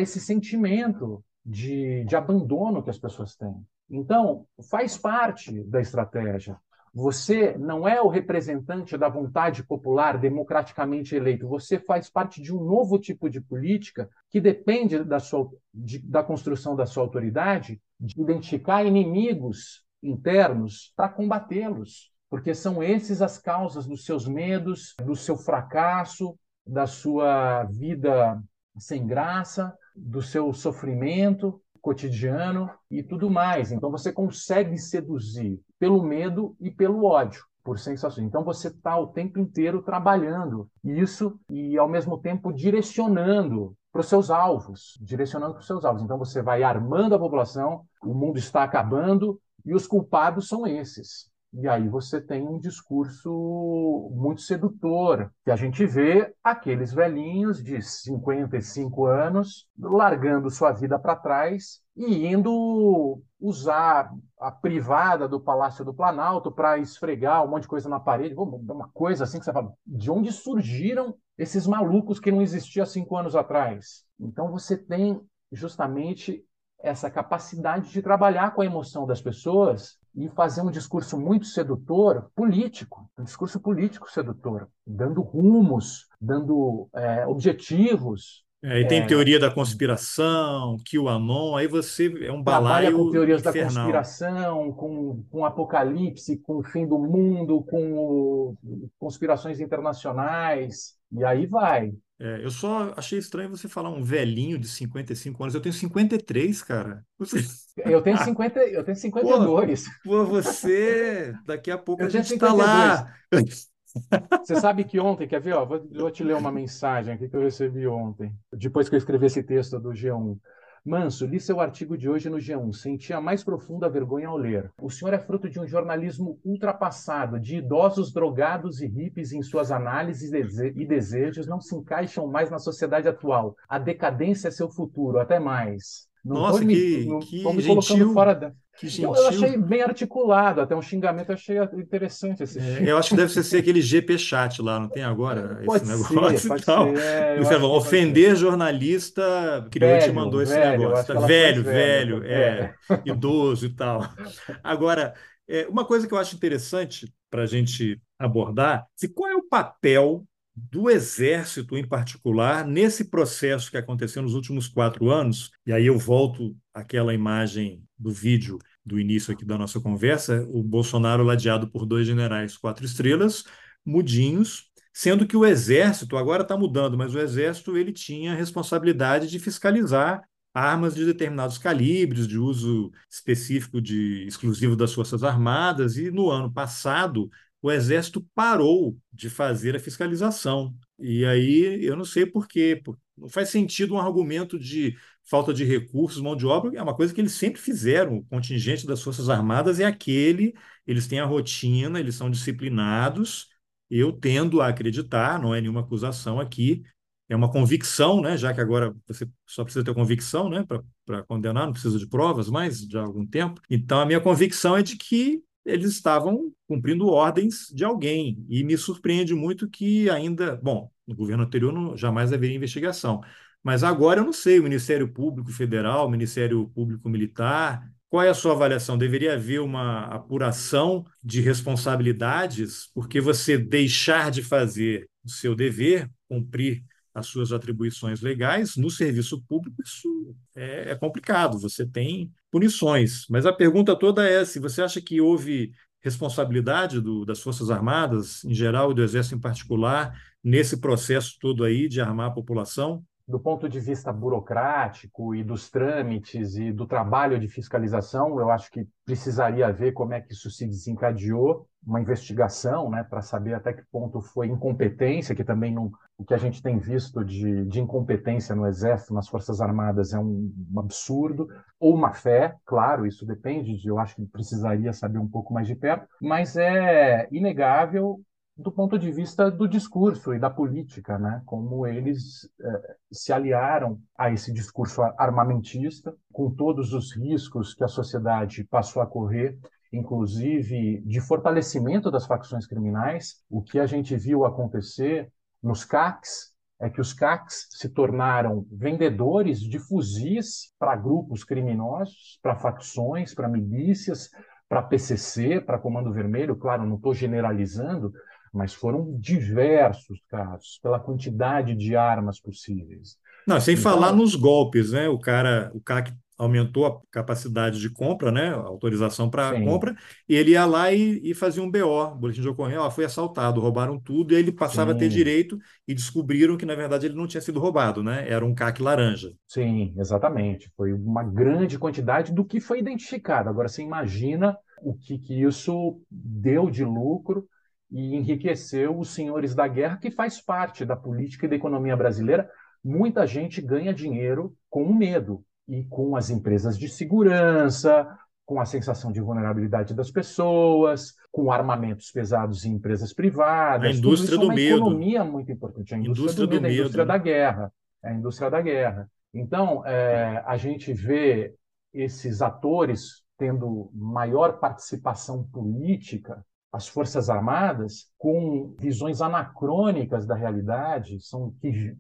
Speaker 2: esse sentimento de, de abandono que as pessoas têm. Então, faz parte da estratégia. Você não é o representante da vontade popular democraticamente eleito. Você faz parte de um novo tipo de política que depende da, sua, de, da construção da sua autoridade, de identificar inimigos internos para combatê-los, porque são esses as causas dos seus medos, do seu fracasso, da sua vida sem graça, do seu sofrimento cotidiano e tudo mais. Então você consegue seduzir pelo medo e pelo ódio, por sensações. Então você está o tempo inteiro trabalhando isso e ao mesmo tempo direcionando para os seus alvos, direcionando para os seus alvos. Então você vai armando a população, o mundo está acabando e os culpados são esses. E aí você tem um discurso muito sedutor, que a gente vê aqueles velhinhos de 55 anos largando sua vida para trás e indo usar a privada do Palácio do Planalto para esfregar um monte de coisa na parede, uma coisa assim que você fala, de onde surgiram esses malucos que não existiam cinco anos atrás? Então você tem justamente essa capacidade de trabalhar com a emoção das pessoas e fazer um discurso muito sedutor, político, um discurso político sedutor, dando rumos, dando é, objetivos.
Speaker 1: É, e tem é, teoria da conspiração, QAnon, aí você é um balaio
Speaker 2: com teorias
Speaker 1: infernal.
Speaker 2: da conspiração, com, com apocalipse, com o fim do mundo, com o, conspirações internacionais, e aí vai.
Speaker 1: É, eu só achei estranho você falar um velhinho de 55 anos. Eu tenho 53, cara. Você...
Speaker 2: Eu tenho 50, eu tenho 52.
Speaker 1: Pô, pô você, daqui a pouco eu a gente está lá.
Speaker 2: Você sabe que ontem, quer ver? Ó, vou, vou te ler uma mensagem aqui que eu recebi ontem, depois que eu escrevi esse texto do G1. Manso, li seu artigo de hoje no G1. Senti a mais profunda vergonha ao ler. O senhor é fruto de um jornalismo ultrapassado, de idosos drogados e hippies em suas análises e desejos não se encaixam mais na sociedade atual. A decadência é seu futuro. Até mais.
Speaker 1: Não Nossa, me, que, não, que me
Speaker 2: colocando fora da.
Speaker 1: Gentil.
Speaker 2: Eu, achei bem articulado, até um xingamento, eu achei interessante esse
Speaker 1: é, Eu acho que deve ser aquele GP chat lá, não tem agora
Speaker 2: pode
Speaker 1: esse negócio
Speaker 2: pode tal. É,
Speaker 1: Você ofender jornalista, criou e te mandou esse
Speaker 2: velho,
Speaker 1: negócio. Tá? Velho, velho, é, é, idoso e tal. Agora, é, uma coisa que eu acho interessante para a gente abordar, se qual é o papel do Exército em particular nesse processo que aconteceu nos últimos quatro anos, e aí eu volto àquela imagem do vídeo do início aqui da nossa conversa, o Bolsonaro ladeado por dois generais quatro estrelas, mudinhos, sendo que o Exército agora está mudando, mas o Exército ele tinha a responsabilidade de fiscalizar armas de determinados calibres, de uso específico de exclusivo das Forças Armadas, e no ano passado o Exército parou de fazer a fiscalização. E aí eu não sei por quê. Não faz sentido um argumento de falta de recursos, mão de obra, é uma coisa que eles sempre fizeram. O contingente das Forças Armadas é aquele, eles têm a rotina, eles são disciplinados, eu tendo a acreditar, não é nenhuma acusação aqui, é uma convicção, né? já que agora você só precisa ter convicção né? para condenar, não precisa de provas mais de algum tempo. Então, a minha convicção é de que eles estavam cumprindo ordens de alguém. E me surpreende muito que ainda, bom, no governo anterior não, jamais haveria investigação. Mas agora eu não sei, o Ministério Público Federal, o Ministério Público Militar, qual é a sua avaliação? Deveria haver uma apuração de responsabilidades, porque você deixar de fazer o seu dever, cumprir as suas atribuições legais no serviço público, isso é, é, complicado. Você tem punições. Mas a pergunta toda é se você acha que houve responsabilidade do, das Forças Armadas em geral e do Exército em particular nesse processo todo aí de armar a população?
Speaker 2: Do ponto de vista burocrático e dos trâmites e do trabalho de fiscalização, eu acho que precisaria ver como é que isso se desencadeou, uma investigação, né, para saber até que ponto foi incompetência, que também não, o que a gente tem visto de, de incompetência no Exército, nas Forças Armadas, é um, um absurdo, ou uma fé, claro, isso depende, de, eu acho que precisaria saber um pouco mais de perto, mas é inegável do ponto de vista do discurso e da política, né? como eles eh, se aliaram a esse discurso armamentista, com todos os riscos que a sociedade passou a correr, inclusive de fortalecimento das facções criminais. O que a gente viu acontecer nos CACs é que os CACs se tornaram vendedores de fuzis para grupos criminosos, para facções, para milícias, para PCC, para Comando Vermelho. Claro, não estou generalizando, mas foram diversos casos, pela quantidade de armas possíveis.
Speaker 1: Não, sem então, falar nos golpes, né? O cara, o CAC aumentou a capacidade de compra, né? A autorização para compra, e ele ia lá e, e, fazia um BO, boletim de ocorrência, ó, foi assaltado, roubaram tudo, e ele passava Sim. a ter direito e descobriram que, na verdade, ele não tinha sido roubado, né? Era um CAC laranja.
Speaker 2: Sim, exatamente. Foi uma grande quantidade do que foi identificado. Agora, você imagina o que, que isso deu de lucro e enriqueceu os senhores da guerra, que faz parte da política e da economia brasileira. Muita gente ganha dinheiro com o medo e com as empresas de segurança, com a sensação de vulnerabilidade das pessoas, com armamentos pesados em empresas privadas.
Speaker 1: A indústria do
Speaker 2: é uma
Speaker 1: medo.
Speaker 2: economia muito importante. A indústria, indústria do, medo, do medo, a indústria da guerra. A indústria da guerra. Então, é, a gente vê esses atores tendo maior participação política as Forças Armadas com visões anacrônicas da realidade, são que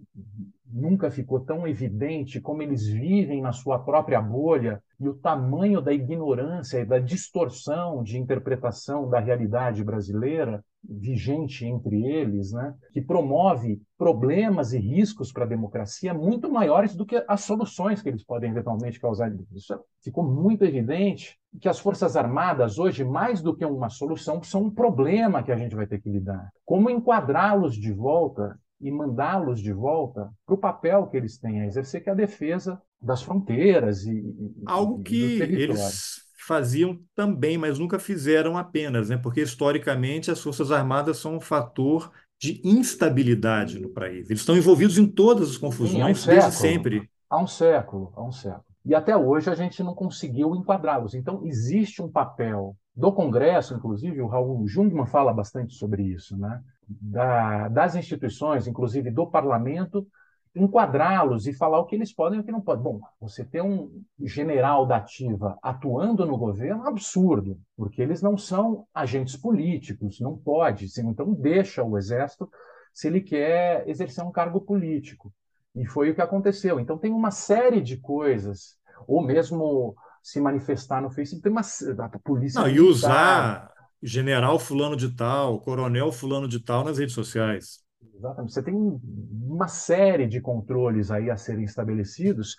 Speaker 2: nunca ficou tão evidente como eles vivem na sua própria bolha e o tamanho da ignorância e da distorção de interpretação da realidade brasileira vigente entre eles, né, que promove problemas e riscos para a democracia muito maiores do que as soluções que eles podem eventualmente causar. Isso ficou muito evidente que as Forças Armadas hoje, mais do que uma solução, são um problema que a gente vai ter que lidar. Como enquadrá-los de volta e mandá-los de volta para o papel que eles têm a exercer, que é a defesa das fronteiras e,
Speaker 1: algo que eles faziam também, mas nunca fizeram apenas, né? Porque historicamente as forças armadas são um fator de instabilidade no país. Eles estão envolvidos em todas as confusões Sim, um desde sempre.
Speaker 2: Há um século, há um século. E até hoje a gente não conseguiu enquadrá-los. Então existe um papel do Congresso, inclusive o Raul Jungmann fala bastante sobre isso, né? Da, das instituições, inclusive do parlamento, enquadrá-los e falar o que eles podem e o que não podem. Bom, você ter um general da ativa atuando no governo é absurdo, porque eles não são agentes políticos, não pode. Então, deixa o exército se ele quer exercer um cargo político. E foi o que aconteceu. Então, tem uma série de coisas, ou mesmo se manifestar no Facebook, tem uma a polícia.
Speaker 1: Não, e usar general fulano de tal, coronel fulano de tal nas redes sociais.
Speaker 2: Exatamente. Você tem uma série de controles aí a serem estabelecidos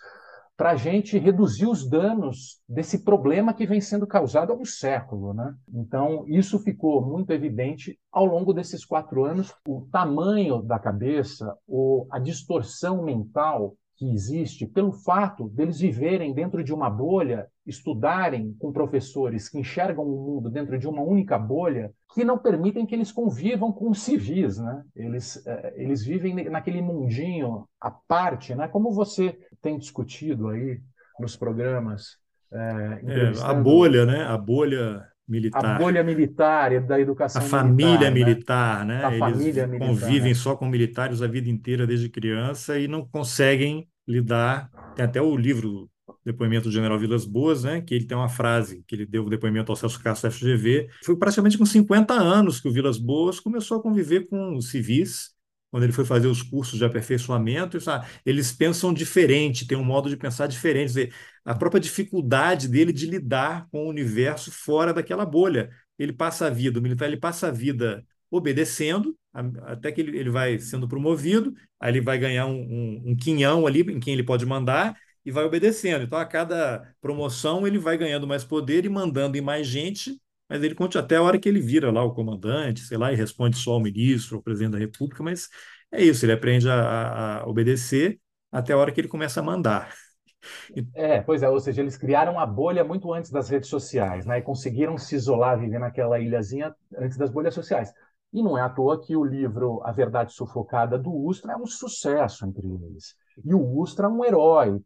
Speaker 2: para a gente reduzir os danos desse problema que vem sendo causado há um século. Né? Então, isso ficou muito evidente ao longo desses quatro anos. O tamanho da cabeça, ou a distorção mental que existe pelo fato deles viverem dentro de uma bolha, estudarem com professores que enxergam o mundo dentro de uma única bolha, que não permitem que eles convivam com os civis, né? Eles, é, eles vivem naquele mundinho à parte, né? Como você tem discutido aí nos programas.
Speaker 1: É, é, a bolha, né? A bolha militar.
Speaker 2: A bolha militar e da educação
Speaker 1: a família
Speaker 2: militar,
Speaker 1: militar, né?
Speaker 2: A
Speaker 1: Eles
Speaker 2: família
Speaker 1: convivem
Speaker 2: né?
Speaker 1: só com militares a vida inteira desde criança e não conseguem lidar. Tem até o livro depoimento do General Vilas Boas, né? Que ele tem uma frase que ele deu o depoimento ao Celso Castro FGV. Foi praticamente com 50 anos que o Vilas Boas começou a conviver com os civis quando ele foi fazer os cursos de aperfeiçoamento, eles pensam diferente, têm um modo de pensar diferente. Dizer, a própria dificuldade dele de lidar com o universo fora daquela bolha. Ele passa a vida, o militar ele passa a vida obedecendo, até que ele, ele vai sendo promovido, aí ele vai ganhar um, um, um quinhão ali em quem ele pode mandar e vai obedecendo. Então, a cada promoção, ele vai ganhando mais poder e mandando em mais gente mas ele conta até a hora que ele vira lá o comandante, sei lá, e responde só ao ministro, ao presidente da República, mas é isso, ele aprende a, a obedecer até a hora que ele começa a mandar.
Speaker 2: É, pois é, ou seja, eles criaram a bolha muito antes das redes sociais, né? E conseguiram se isolar, viver naquela ilhazinha antes das bolhas sociais. E não é à toa que o livro A Verdade Sufocada do Ustra é um sucesso entre eles. E o Ustra é um herói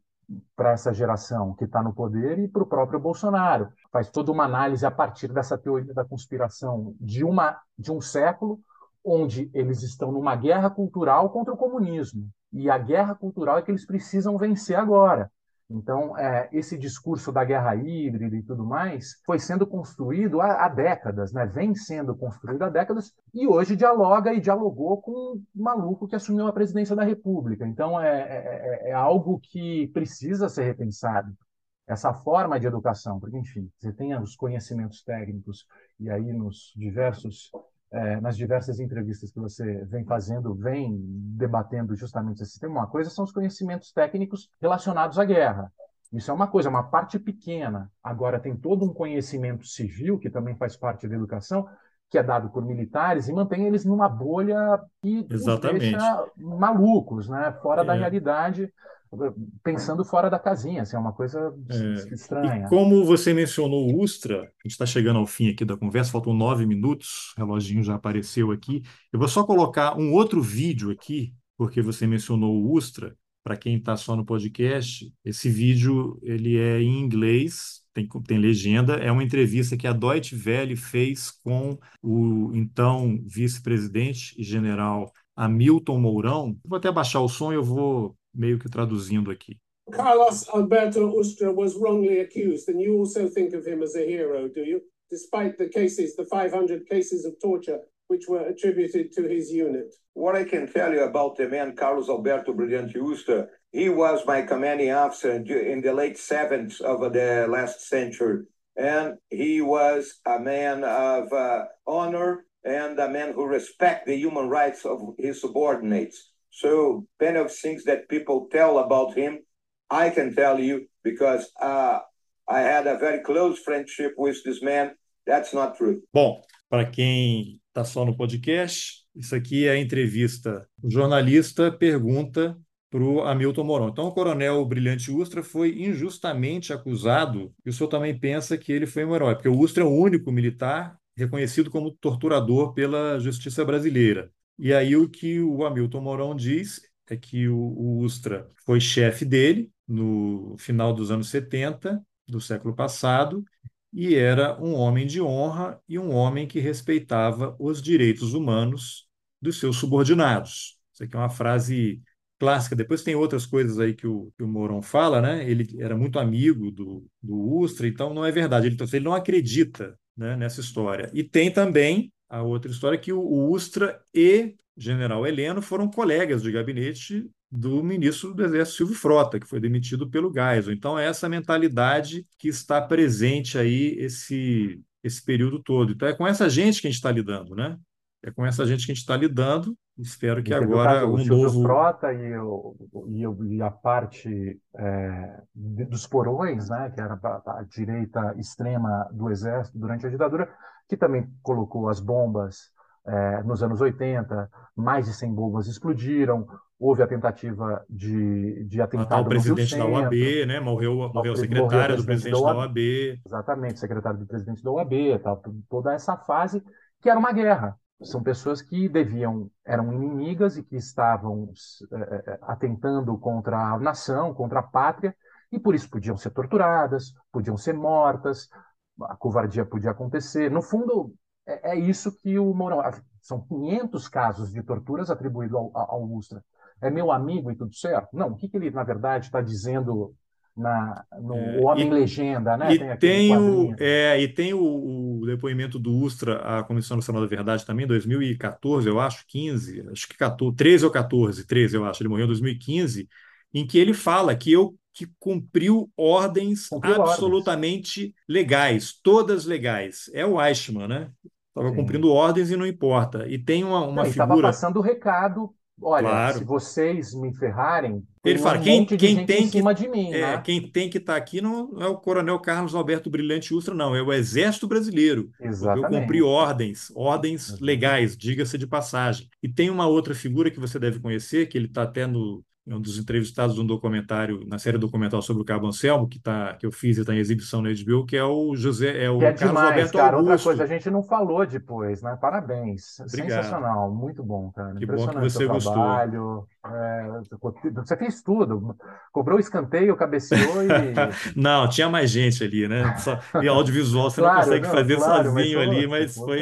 Speaker 2: para essa geração que está no poder e para o próprio Bolsonaro. Faz toda uma análise a partir dessa teoria da conspiração de, uma, de um século onde eles estão numa guerra cultural contra o comunismo. E a guerra cultural é que eles precisam vencer agora. Então, é, esse discurso da guerra híbrida e tudo mais foi sendo construído há, há, décadas, né? vem sendo construído há décadas, e hoje dialoga e dialogou com um maluco que assumiu a presidência da República. Então, é, é, é, é algo que precisa ser repensado. Essa forma de educação, porque, enfim, você tem os conhecimentos técnicos, e aí nos diversos é, nas diversas entrevistas que você vem fazendo, vem debatendo justamente esse tema. Uma coisa são os conhecimentos técnicos relacionados à guerra. Isso é uma coisa, uma parte pequena. Agora, tem todo um conhecimento civil, que também faz parte da educação, que é dado por militares e mantém eles numa bolha que
Speaker 1: Exatamente.
Speaker 2: os deixa malucos, né? fora é. da realidade pensando fora da casinha, assim, é uma coisa é. estranha.
Speaker 1: E como você mencionou o Ustra, a gente está chegando ao fim aqui da conversa, faltam nove minutos, o reloginho já apareceu aqui. Eu vou só colocar um outro vídeo aqui, porque você mencionou o Ustra. Para quem está só no podcast, esse vídeo ele é em inglês, tem, tem legenda. É uma entrevista que a Deutsche Welle fez com o então vice-presidente e general Hamilton Mourão. Vou até baixar o som e eu vou meio que traduzindo aqui.
Speaker 5: Carlos Alberto Ustra was wrongly accused, and you also think of him as a hero, do you? Despite the cases, the 500 cases of torture which were attributed to his unit.
Speaker 6: What I can tell you about the man Carlos Alberto Brilhante Ustra, he was my commanding officer in the late 70s of the last century. And he was a man of uh, honor and a man who respect the human rights of his subordinates. So many of things that people tell about him, I can tell you because uh, I had a very close friendship with this man. That's not true.
Speaker 1: Bom, para quem está só no podcast, isso aqui é a entrevista. O jornalista pergunta para o Hamilton Mourão. Então, o coronel Brilhante Ustra foi injustamente acusado, e o senhor também pensa que ele foi um herói, porque o Ustra é o único militar reconhecido como torturador pela justiça brasileira. E aí o que o Hamilton Mourão diz é que o, o Ustra foi chefe dele no final dos anos 70 do século passado e era um homem de honra e um homem que respeitava os direitos humanos dos seus subordinados. Isso aqui é uma frase clássica. Depois tem outras coisas aí que o, que o Mourão fala, né? Ele era muito amigo do, do Ustra, então não é verdade. Ele, então, ele não acredita né, nessa história. E tem também a outra história que o Ustra e General Heleno foram colegas de gabinete do ministro do Exército Silvio Frota, que foi demitido pelo Geisel. Então, é essa mentalidade que está presente aí esse, esse período todo. Então, é com essa gente que a gente está lidando, né? É com essa gente que a gente está lidando. Espero que agora
Speaker 2: o
Speaker 1: um
Speaker 2: Silvio
Speaker 1: novo.
Speaker 2: Frota e, o, e, a parte é, dos porões, né, que era a, a direita extrema do Exército durante a ditadura, que também colocou as bombas é, nos anos 80, mais de 100 bombas explodiram, houve a tentativa de, de atentado
Speaker 1: Matar o presidente da OAB, né? morreu, morreu a secretária do presidente da OAB.
Speaker 2: Exatamente, secretário do presidente da OAB, tal, toda essa fase, que era uma guerra. São pessoas que deviam, eram inimigas e que estavam é, atentando contra a nação, contra a pátria, e por isso podiam ser torturadas, podiam ser mortas, a covardia podia acontecer. No fundo, é, é isso que o Mourão. São 500 casos de torturas atribuídos ao, ao Ustra. É meu amigo e tudo certo? Não, o que, que ele, na verdade, está dizendo na, no é, Homem e, Legenda, né?
Speaker 1: E tem, tem o, é, e tem o, o, depoimento do Ustra à Comissão Nacional da Verdade também, 2014, eu acho, 15, acho que 14, 13 ou 14, 13, eu acho, ele morreu em 2015, em que ele fala que eu que cumpriu ordens cumpriu absolutamente ordens. legais, todas legais. É o Eichmann, né? Estava cumprindo ordens e não importa. E tem uma, uma não, figura. Estava
Speaker 2: passando o recado Olha, claro. se vocês me ferrarem,
Speaker 1: ele fala, um quem, quem tem que,
Speaker 2: de mim,
Speaker 1: é,
Speaker 2: né?
Speaker 1: quem tem que estar tá aqui não é o Coronel Carlos Alberto Brilhante Ustra, não, é o Exército Brasileiro.
Speaker 2: Exatamente.
Speaker 1: Eu cumpri ordens, ordens legais, diga-se de passagem. E tem uma outra figura que você deve conhecer, que ele está até no, um dos entrevistados de um documentário, na série documental sobre o Cabo Anselmo, que, tá, que eu fiz e está em exibição na HBO, que é o José, é o
Speaker 2: é
Speaker 1: Carlos
Speaker 2: demais,
Speaker 1: Alberto
Speaker 2: cara,
Speaker 1: Augusto.
Speaker 2: Outra coisa, a gente não falou depois, né? Parabéns. Obrigado. Sensacional, muito bom, cara.
Speaker 1: Que bom que você gostou.
Speaker 2: Trabalho. É, você fez tudo. Cobrou o escanteio, cabeceou e.
Speaker 1: não, tinha mais gente ali, né? Só, e audiovisual você claro, não consegue não, fazer claro, sozinho mas, ali, mas foi,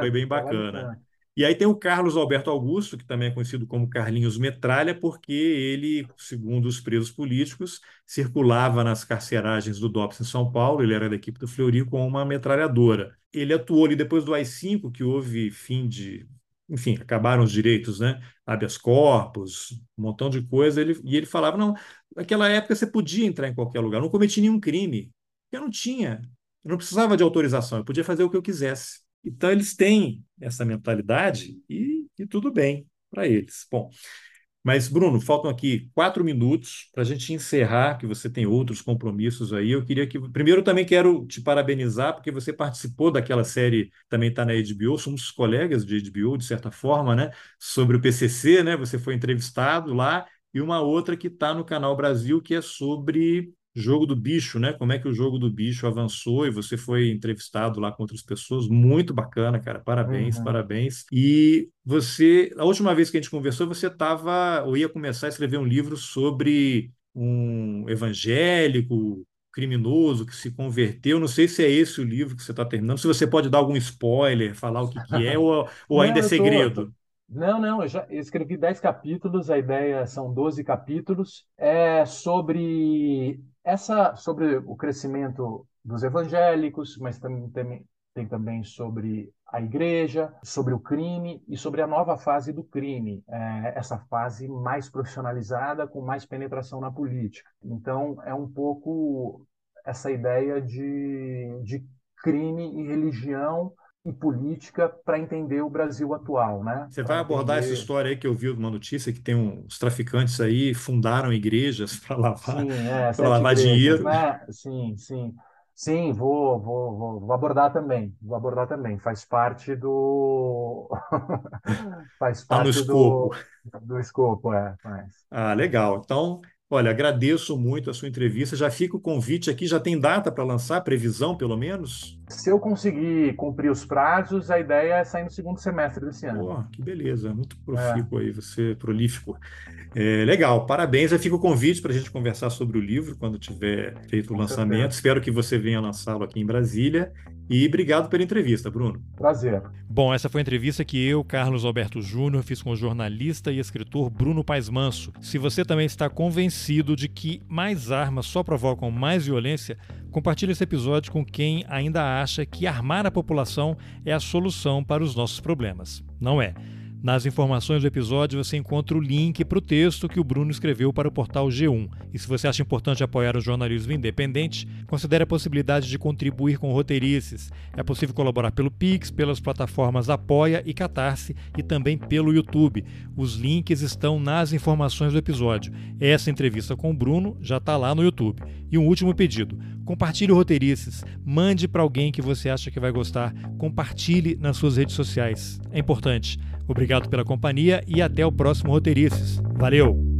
Speaker 1: foi bem bacana. E aí tem o Carlos Alberto Augusto, que também é conhecido como Carlinhos Metralha, porque ele, segundo os presos políticos, circulava nas carceragens do DOPS em São Paulo, ele era da equipe do Fleury com uma metralhadora. Ele atuou ali depois do AI-5, que houve fim de... Enfim, acabaram os direitos, né? Habeas corpus, um montão de coisa. Ele, e ele falava, não, naquela época você podia entrar em qualquer lugar, não cometi nenhum crime. Eu não tinha, eu não precisava de autorização, eu podia fazer o que eu quisesse. Então, eles têm essa mentalidade e, e tudo bem para eles. Bom, mas, Bruno, faltam aqui quatro minutos para a gente encerrar, que você tem outros compromissos aí. Eu queria que. Primeiro, também quero te parabenizar, porque você participou daquela série, também está na HBO, somos colegas de HBO, de certa forma, né? Sobre o PCC, né? Você foi entrevistado lá, e uma outra que está no Canal Brasil, que é sobre jogo do bicho, né? Como é que o jogo do bicho avançou e você foi entrevistado lá com outras pessoas. Muito bacana, cara. Parabéns, uhum. parabéns. E você, a última vez que a gente conversou, você estava ou ia começar a escrever um livro sobre um evangélico criminoso que se converteu. Não sei se é esse o livro que você está terminando. Se você pode dar algum spoiler, falar o que, que é ou, ou ainda é segredo. Tô...
Speaker 2: Não, não, eu já escrevi 10 capítulos, a ideia são 12 capítulos, é sobre essa sobre o crescimento dos evangélicos, mas também tem, também sobre a igreja, sobre o crime e sobre a nova fase do crime, é, essa fase mais profissionalizada, com mais penetração na política. Então, é um pouco essa ideia de, de crime e religião e política para entender o Brasil atual, né?
Speaker 1: Você vai abordar entender... essa história aí que eu vi uma notícia que tem uns traficantes aí fundaram igrejas para lavar, sim, é, para lavar igrejas, dinheiro.
Speaker 2: Né? Sim, sim. Sim, vou, vou, vou, abordar também. Vou abordar também. Faz parte do. Faz parte tá no
Speaker 1: escopo.
Speaker 2: Do, do escopo, é. Mas...
Speaker 1: Ah, legal. Então, Olha, agradeço muito a sua entrevista. Já fica o convite aqui, já tem data para lançar, previsão pelo menos?
Speaker 2: Se eu conseguir cumprir os prazos, a ideia é sair no segundo semestre desse ano.
Speaker 1: Pô, que beleza, muito profícuo é. aí, você prolífico. É, legal, parabéns. Aí fica o convite para a gente conversar sobre o livro quando tiver feito o Com lançamento. Certeza. Espero que você venha lançá-lo aqui em Brasília. E obrigado pela entrevista, Bruno.
Speaker 2: Prazer.
Speaker 1: Bom, essa foi a entrevista que eu, Carlos Alberto Júnior, fiz com o jornalista e escritor Bruno Paes Manso. Se você também está convencido de que mais armas só provocam mais violência, compartilhe esse episódio com quem ainda acha que armar a população é a solução para os nossos problemas. Não é. Nas informações do episódio você encontra o link para o texto que o Bruno escreveu para o portal G1. E se você acha importante apoiar o jornalismo independente, considere a possibilidade de contribuir com roteirices. É possível colaborar pelo Pix, pelas plataformas Apoia e Catarse e também pelo YouTube. Os links estão nas informações do episódio. Essa entrevista com o Bruno já está lá no YouTube. E um último pedido: compartilhe roteirices, mande para alguém que você acha que vai gostar, compartilhe nas suas redes sociais. É importante. Obrigado pela companhia e até o próximo Roteirices. Valeu!